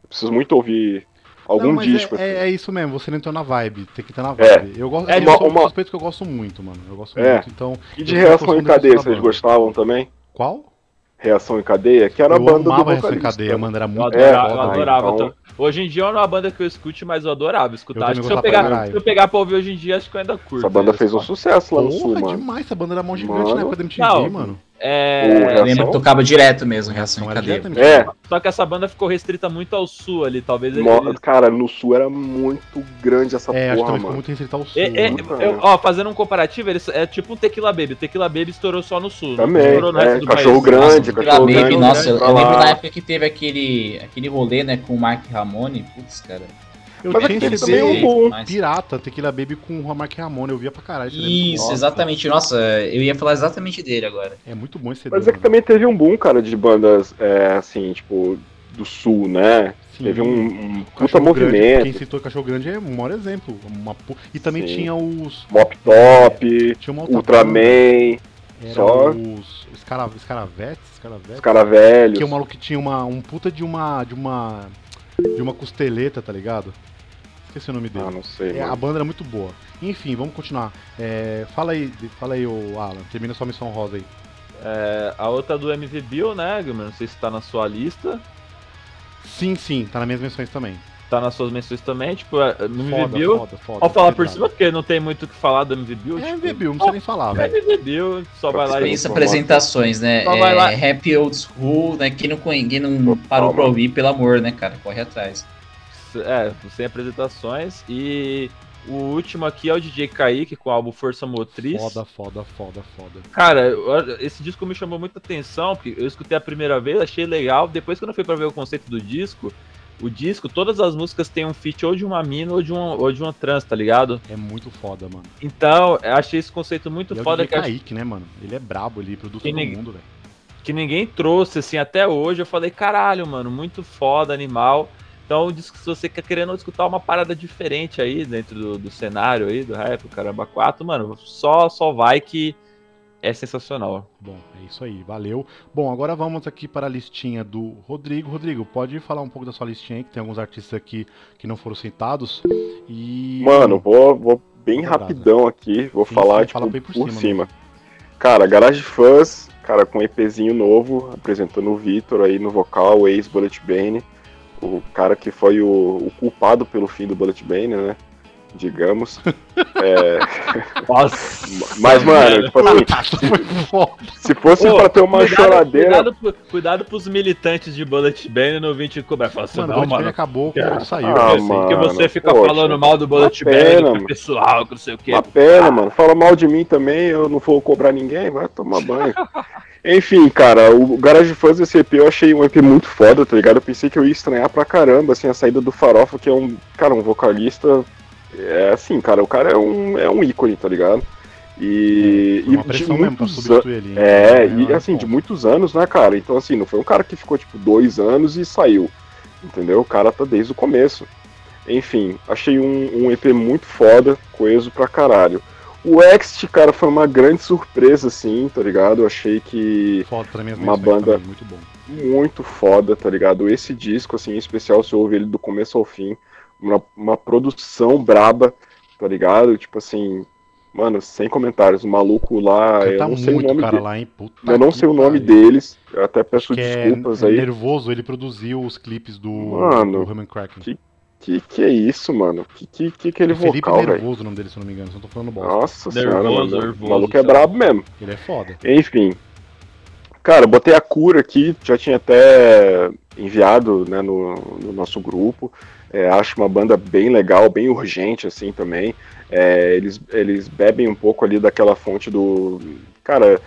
Eu preciso muito ouvir algum Não, disco. é, é, assim. é isso mesmo, você não entrou na vibe. Tem que estar na É. vibe. Eu gosto. É, eu uma- sou uma- suspeito que eu gosto muito, mano. Eu gosto É. muito. Então. E de eu reação em cadeia, vocês banda. gostavam também? Qual? Reação em cadeia, que era a eu banda do amava essa vocalista. cadeia, mano. Era Eu muito adorava, foda, eu adorava. então- Hoje em dia é uma banda que eu escute, mas eu adorava escutar. Eu Acho que também se eu, pra pegar, caralho. se eu pegar pra ouvir hoje em dia, acho que eu ainda curto. Essa banda né, fez um sucesso lá no sul, Porra, mano. demais. Essa banda era mão gigante Mano. na época da MTV, Não, mano. É, Eu lembro que tocava direto mesmo, reação em cadeia. É, Só que essa banda ficou restrita muito ao sul ali, talvez eles... cara, no sul era muito grande essa É, acho que porra, ficou mano. muito restrito ao sul. É, é, eu- ó, fazendo um comparativo, eles, é tipo um Tequila Baby. O Tequila Baby estourou só no sul. não Também, estourou no resto é, do cachorro país. grande, Nossa, cachorro Baby, grande. nossa, eu, eu lembro na época que teve aquele, aquele rolê, né, com o Mark Ramone. Putz, cara. Eu Mas tinha aqui esse também é um bom. Mas- pirata, Tequila Baby com o Mark Ramone. Eu via pra caralho. Isso, exatamente. Nossa, eu ia falar exatamente dele agora. É muito bom esse CD. Mas é que também teve um boom, cara, de bandas, é, assim, tipo, do sul, né? Sim. Teve um, um puta Cachorro Grande, movimento. quem citou Cachorro Grande é um maior exemplo. Uma E também Sim. tinha os. Mop Top, Tinha Ultraman, banda, era só- os Escara, Escaravetes, Escaravetes, os caras velhos. que é um maluco que tinha uma, um puta de uma de uma de uma costeleta, tá ligado? Esqueci o nome dele. Ah, não sei, É, a banda era muito boa. Enfim, vamos continuar. É, fala aí, fala aí, o Alan. Termina sua missão rosa aí. É, a outra do MV Bill, né, Guilherme? Não sei se tá na sua lista. Sim, sim, tá nas minhas menções também. Tá nas suas menções também. Tipo, é, no MV Foda, Bill. foda, foda. Vou falar por cima porque não tem muito o que falar do MV Bill. É tipo, MV Bill, não precisa nem falar, É velho. MV Bill, só vai lá e. Apresentações, né? Só vai lá. É, rap old school, né? Quem não, quem não parou pra ouvir, pelo amor, né, cara? Corre atrás. É, sem apresentações. E o último aqui é o DJ Kaique com o álbum Força Motriz. Foda, foda, foda, foda. Cara, esse disco me chamou muita atenção, porque eu escutei a primeira vez, achei legal. Depois, quando eu fui pra ver o conceito do disco, o disco, todas as músicas têm um feat ou de uma mina ou de, um, ou de uma trans, tá ligado? É muito foda, mano. Então, eu achei esse conceito muito E é o foda DJ que, acho Kaique, né, mano? Ele é brabo, ele produz Que todo ninguém- mundo, velho. que ninguém trouxe, assim, até hoje. Eu falei, caralho, mano, muito foda, animal. Então, se você quer querendo escutar uma parada diferente aí dentro do, do cenário aí, do rap, o Caramba 4, mano, só, só vai que é sensacional. Bom, é isso aí, valeu. Bom, agora vamos aqui para a listinha do Rodrigo. Rodrigo, pode falar um pouco da sua listinha aí, que tem alguns artistas aqui que não foram citados. E. Mano, vou, vou bem Manda rapidão aqui, vou Sim, falar tipo, fala bem por por, cima cima. Cara, Garage Fuzz, cara, com um EPzinho novo, apresentando o Vitor aí no vocal, ex Bullet Bane, o cara que foi o, o culpado pelo fim do Bullet Bane, né? Digamos. *laughs* É, Nossa! mas, mano, tipo assim, foi foda. se fosse Ô, pra ter uma cuidado, choradeira. Cuidado, pro- cuidado pros militantes de Bullet Bane no 20 Cuba. Fala assim, Mano, não, Bullet mano. acabou quando saiu. Ah, Porque, assim, mano, que você fica poxa, falando mal do Bullet pena, é mano. pessoal, que não sei o quê. Uma pena, mano. Fala mal de mim também, eu não vou cobrar ninguém, vai tomar banho. *laughs* Enfim, cara, o Garage Fuzz desse EP eu achei um EP muito foda, tá ligado? Eu pensei que eu ia estranhar pra caramba, assim, a saída do Farofa, que é um, cara, um vocalista. É assim, cara, o cara é um, é um ícone, tá ligado? E, uma e de mesmo muitos substituir ele. É, Não e é assim, de muitos anos, né, cara? Então, assim, não foi um cara que ficou, tipo, dois anos e saiu. Entendeu? O cara tá desde o começo. Enfim, achei um, um EP muito foda, coeso pra caralho. O Ext, cara, foi uma grande surpresa, assim, tá ligado? Eu achei que Foda pra minhas uma banda- também, muito bom. muito foda, tá ligado? Esse disco, assim, em especial, você ouve ele do começo ao fim, uma, uma produção braba, tá ligado? Tipo assim, mano, sem comentários, o maluco lá, eu Canta não sei o nome cara dele. lá, hein? Puta Eu não que sei o nome pariu. deles, eu até peço Que é desculpas aí. nervoso, ele produziu os clipes do, Mano, do Human Kraken. que Que que é isso, mano? Que que, que aquele É Felipe vocal, velho? Nervoso o nome dele, se eu não me engano, não tô falando bosta. Nossa Nervoso, senhora, mano. nervoso, o maluco é lá. brabo mesmo. Ele é foda. Enfim. Cara, botei a cura aqui, já tinha até enviado né, no, no nosso grupo. É, acho uma banda bem legal, bem urgente, assim, também. É, eles, eles bebem um pouco ali daquela fonte do. Cara,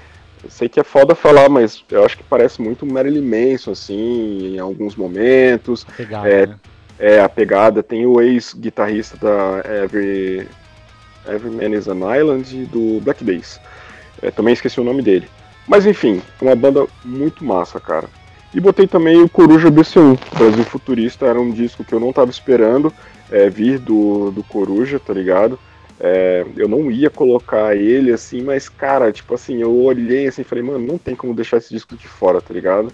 sei que é foda falar, mas eu acho que parece muito Marilyn Manson, assim, em alguns momentos. Pegada, É, né? É, a pegada. Tem o ex-guitarrista da Every, Every Man is an Island do Black Days. É, também esqueci o nome dele. Mas enfim, uma banda muito massa, cara. E botei também o Coruja BC1, Brasil Futurista, era um disco que eu não tava esperando é, vir do, do Coruja, tá ligado? É, eu não ia colocar ele assim, mas cara, tipo assim, eu olhei assim e falei, mano, não tem como deixar esse disco de fora, tá ligado?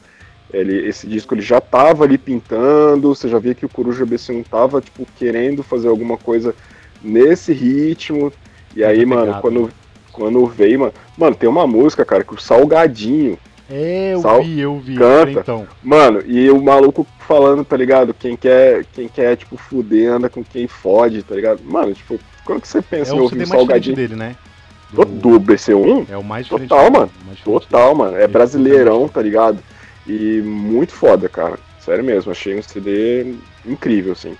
Ele, esse disco ele já tava ali pintando, você já via que o Coruja BC1 tava, tipo, querendo fazer alguma coisa nesse ritmo. E aí, mano, quando, quando veio, mano. Mano, tem uma música, cara, que o Salgadinho. É, eu Sal- vi, eu vi. canta. Então, Mano, e o maluco falando, tá ligado? Quem quer, quem quer, tipo, fuder, anda com quem fode, tá ligado? Mano, tipo, quando que você é pensa em o ouvir Salgadinho? dele, né? Do, do BC1? É o mais diferente Total, mano. mais Total, mano. É brasileirão, tá ligado? E muito foda, cara. Sério mesmo, achei um CD incrível, assim.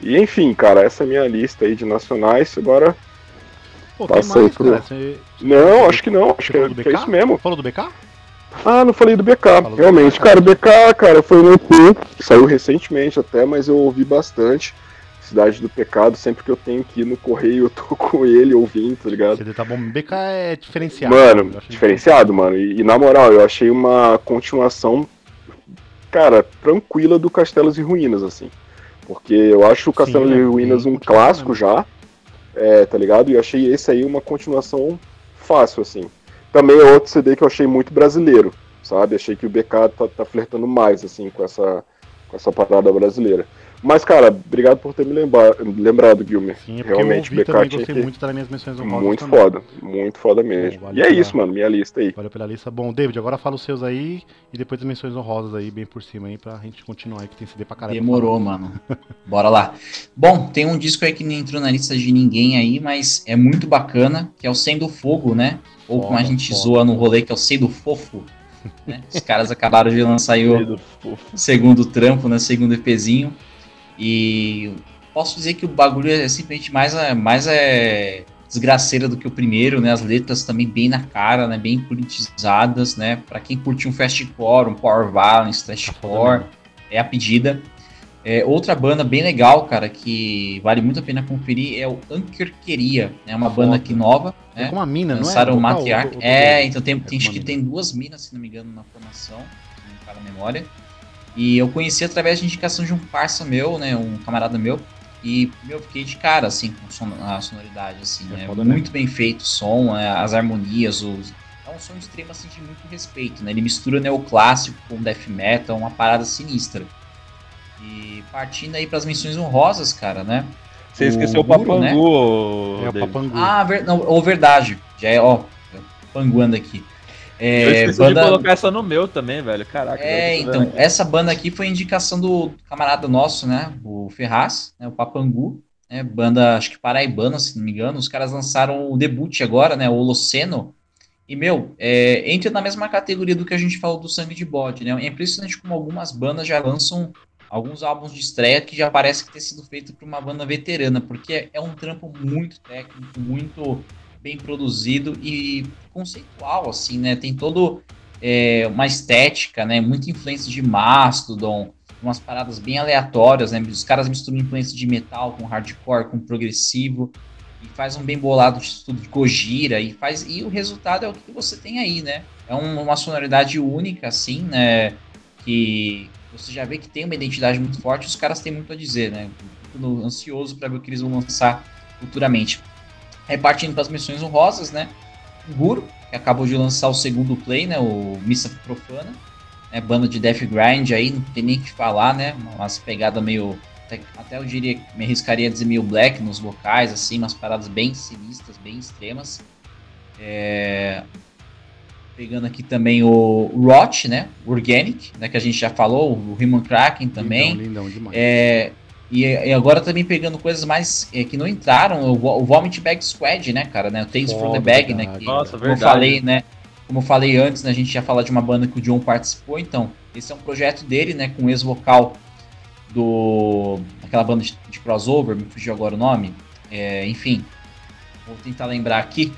E enfim, cara, essa é a minha lista aí de nacionais. Agora. Pô, tem Passa aí mais, pro- cara. Você- Não, acho que não. Acho que é, que é isso mesmo. Falou do BK? Ah, não falei do BK, Falou do realmente. BK, Cara, o BK, cara, foi um EP saiu recentemente até, mas eu ouvi bastante. Cidade do Pecado, sempre que eu tenho que ir no correio, *laughs* eu tô com ele ouvindo, tá ligado? CD tá bom. BK é diferenciado. Mano, diferenciado, mano. E, e na moral, eu achei uma continuação, cara, tranquila do Castelos e Ruínas, assim. Porque eu acho o Castelos Sim, e é Ruínas um clássico já, é, tá ligado? E eu achei esse aí uma continuação fácil, assim. Também é outro CD que eu achei muito brasileiro, sabe? Achei que o BK tá, tá flertando mais, assim, com essa, com essa parada brasileira. Mas, cara, obrigado por ter me lembra- lembrado, Guilherme. Sim, é porque Realmente, eu ouvi também, gostei que- muito das minhas menções honrosas Muito também. foda, muito foda mesmo. Bom, valeu e é isso, mano, minha lista aí. Valeu pela lista. Bom, David, agora fala os seus aí e depois as menções honrosas aí, bem por cima aí, pra gente continuar aí, que tem CD pra caramba. Demorou, mano. *laughs* Bora lá. Bom, tem um disco aí que não entrou na lista de ninguém aí, mas é muito bacana, que é o Sendo Fogo, né? Ou como a Foda, gente foda. zoa no rolê, que é o Sendo Fofo. né? Os caras acabaram de lançar aí o segundo trampo, né? Segundo EPzinho. E posso dizer que o bagulho é simplesmente mais, mais é desgraceira do que o primeiro, né? As letras também bem na cara, né? Bem politizadas, né? Para quem curte um fastcore, um power violence, thrashcore, é a pedida. É, outra banda bem legal, cara, que vale muito a pena conferir é o Ankerqueria. É uma banda aqui nova. É com uma mina, Lançaram não é? Lançaram o Matriarch. É, então tem, tem acho que tem duas minas, se não me engano, na formação, não me a memória. E eu conheci através de indicação de um parça meu, né, um camarada meu, e, meu, fiquei de cara, assim, com a sonoridade, assim, é, né? Muito bem feito o som, é, as harmonias, os... É um som extremo, assim, de muito respeito, né? Ele mistura neoclássico com death metal, uma parada sinistra. E partindo aí pras menções honrosas, cara, né? Você o esqueceu o Papangu, né? É, o Papangu. Ah, ver... não, ou verdade. Já é, ó, panguando aqui. É, eu esqueci banda... de colocar essa no meu também, velho. Caraca. É, então, essa banda aqui foi indicação do camarada nosso, né? O Ferraz, né, o Papangu. Né, banda, acho que paraibana, se não me engano. Os caras lançaram o debut agora, né? O Holoceno. E, meu, é, entra na mesma categoria do que a gente falou do Sangue de Bode, né? É impressionante como algumas bandas já lançam alguns álbuns de estreia que já parece que ter sido feito por uma banda veterana, porque é um trampo muito técnico, muito bem produzido e conceitual, assim, né? Tem todo é, uma estética, né? Muita influência de Mastodon, umas paradas bem aleatórias, né? Os caras misturam influência de metal com hardcore, com progressivo e faz um bem bolado de estudo de Gojira e faz e o resultado é o que você tem aí, né? É um, uma sonoridade única, assim, né? Que você já vê que tem uma identidade muito forte. Os caras têm muito a dizer, né? Ansioso para ver o que eles vão lançar futuramente. Repartindo para as missões honrosas, né? Guru, que acabou de lançar o segundo play, né? O Missa Profana. Né, banda de Death Grind aí, não tem nem o que falar, né? Umas pegadas meio. Até, até eu diria, me arriscaria a dizer meio black nos vocais, assim, umas paradas bem sinistras, bem extremas. É... Pegando aqui também o Rot, né? Organic, né? Que a gente já falou, o Human Kraken também. Lindão, lindão demais. É, e, e, agora também pegando coisas mais é, que não entraram, o, o Vomit Bag Squad, né, cara, né? O Tales from the Bag, né? Que, Nossa, como verdade. eu falei, né? Como eu falei antes, né, a gente ia falar de uma banda que o John participou, então, esse é um projeto dele, né, com o ex-vocal do. aquela banda de, de, crossover, me fugiu agora o nome. É, enfim, vou tentar lembrar aqui.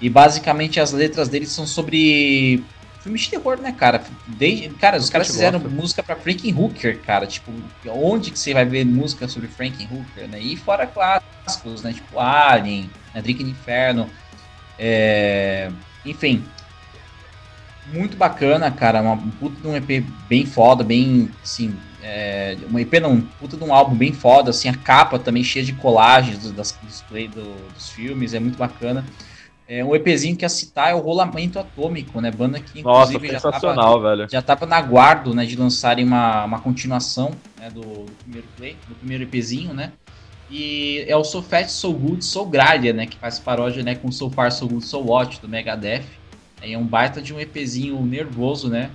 E basicamente as letras dele são sobre filme de terror, né, cara? Desde, cara, os caras fizeram gosta. música pra Franken Hooker, cara. Tipo, onde que você vai ver música sobre Franken Hooker, né? E fora clássicos, né? Tipo Alien, né? Drink no Inferno. É... Enfim. Muito bacana, cara. Uma puta de um EP bem foda, bem, assim... É... Um EP não, puta de um álbum bem foda, assim. A capa também cheia de colagens do, das, display do, dos filmes. É muito bacana. É, um EPzinho que a citar é o Rolamento Atômico, né? Banda que inclusive Nossa, já tava, velho. já tava na guarda, né, de lançarem uma, uma continuação né, do, do, primeiro play, do primeiro EPzinho, né? E é o So Fat, So Good, So Gralha, né? Que faz paródia né, com So Far, So Good, So Watch, do Megadeth. É um baita de um EPzinho nervoso, né?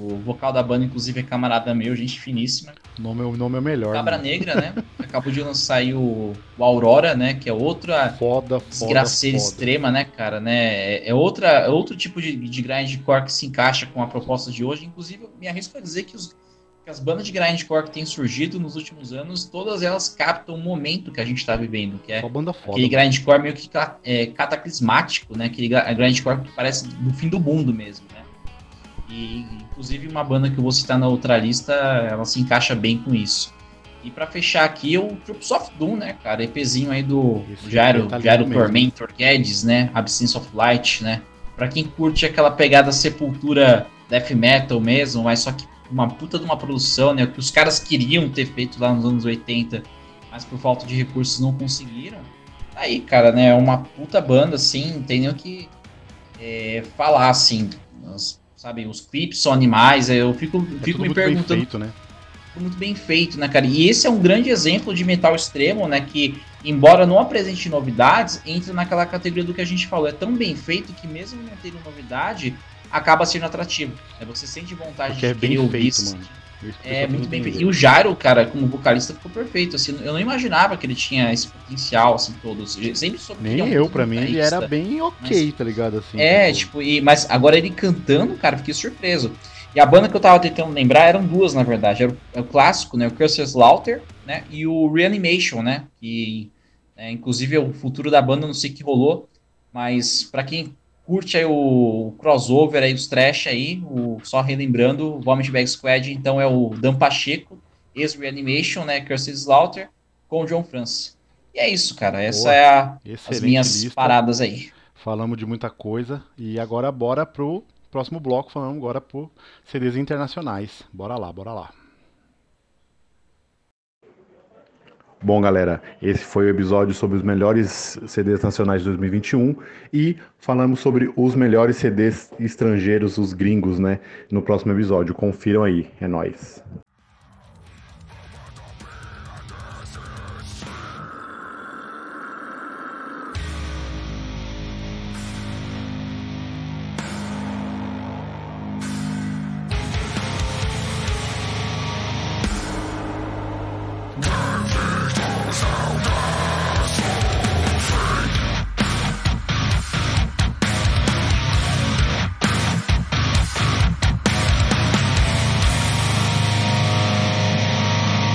O vocal da banda, inclusive, é camarada meu, gente finíssima. O nome, o nome é melhor. Cabra né? Negra, né? *laughs* Acabou de lançar aí o, o, Aurora, né? Que é outra foda, desgraceira foda. extrema, né, cara? Né? É, é, outra, é outro tipo de, de grindcore que se encaixa com a proposta de hoje. Inclusive, eu me arrisco a dizer que, os, que as bandas de grindcore que têm surgido nos últimos anos, todas elas captam o momento que a gente está vivendo, que é banda foda, aquele grindcore meio que é, cataclismático, né? Aquele grindcore que parece do fim do mundo mesmo, né? E, inclusive, uma banda que eu vou citar na outra lista, ela se encaixa bem com isso. E para fechar aqui, o Troops of Doom, né, cara? EPzinho aí do Jairo, tá Jairo Tormentor Guedes, né? Absence of Light, né? Pra quem curte aquela pegada sepultura death metal mesmo, mas só que uma puta de uma produção, né? O que os caras queriam ter feito lá nos anos 80, mas por falta de recursos não conseguiram. Tá aí, cara, né? É uma puta banda, assim, não tem nem o que é, falar, assim sabe? Os clipes são animais, eu fico, é fico me perguntando. Bem feito, né? Muito bem feito, né, cara? E esse é um grande exemplo de metal extremo, né? Que, embora não apresente novidades, entra naquela categoria do que a gente falou. É tão bem feito que, mesmo não tendo novidade, acaba sendo atrativo. Né? Você sente vontade Porque de é bem. Feito, mano. É muito bem. E o Jairo, cara, como vocalista, ficou perfeito. Assim, eu não imaginava que ele tinha esse potencial, assim, todo. Sempre soube Nem é eu, pra mim, ele era bem ok, mas, tá ligado? Assim, é, tipo, e, mas agora ele cantando, cara, fiquei surpreso. E a banda que eu tava tentando lembrar eram duas, na verdade. Era o, é o clássico, né? O Curse Slaughter, né? E o Reanimation, né? Que é, inclusive o futuro da banda não sei o que rolou, mas para quem curte aí o crossover aí, os trash aí, o, só relembrando, o Vomit Bag Squad, então é o Dan Pacheco, ex-Reanimation, né, Cursed Slaughter, com o John France. E é isso, cara, essa Boa, é a, as minhas lista. paradas aí. Falamos de muita coisa e agora bora pro próximo bloco, falando agora por CDs internacionais. Bora lá, bora lá. Bom, galera, esse foi o episódio sobre os melhores CDs nacionais de 2021 e falamos sobre os melhores CDs estrangeiros, os gringos, né? No próximo episódio. Confiram aí, é nóis.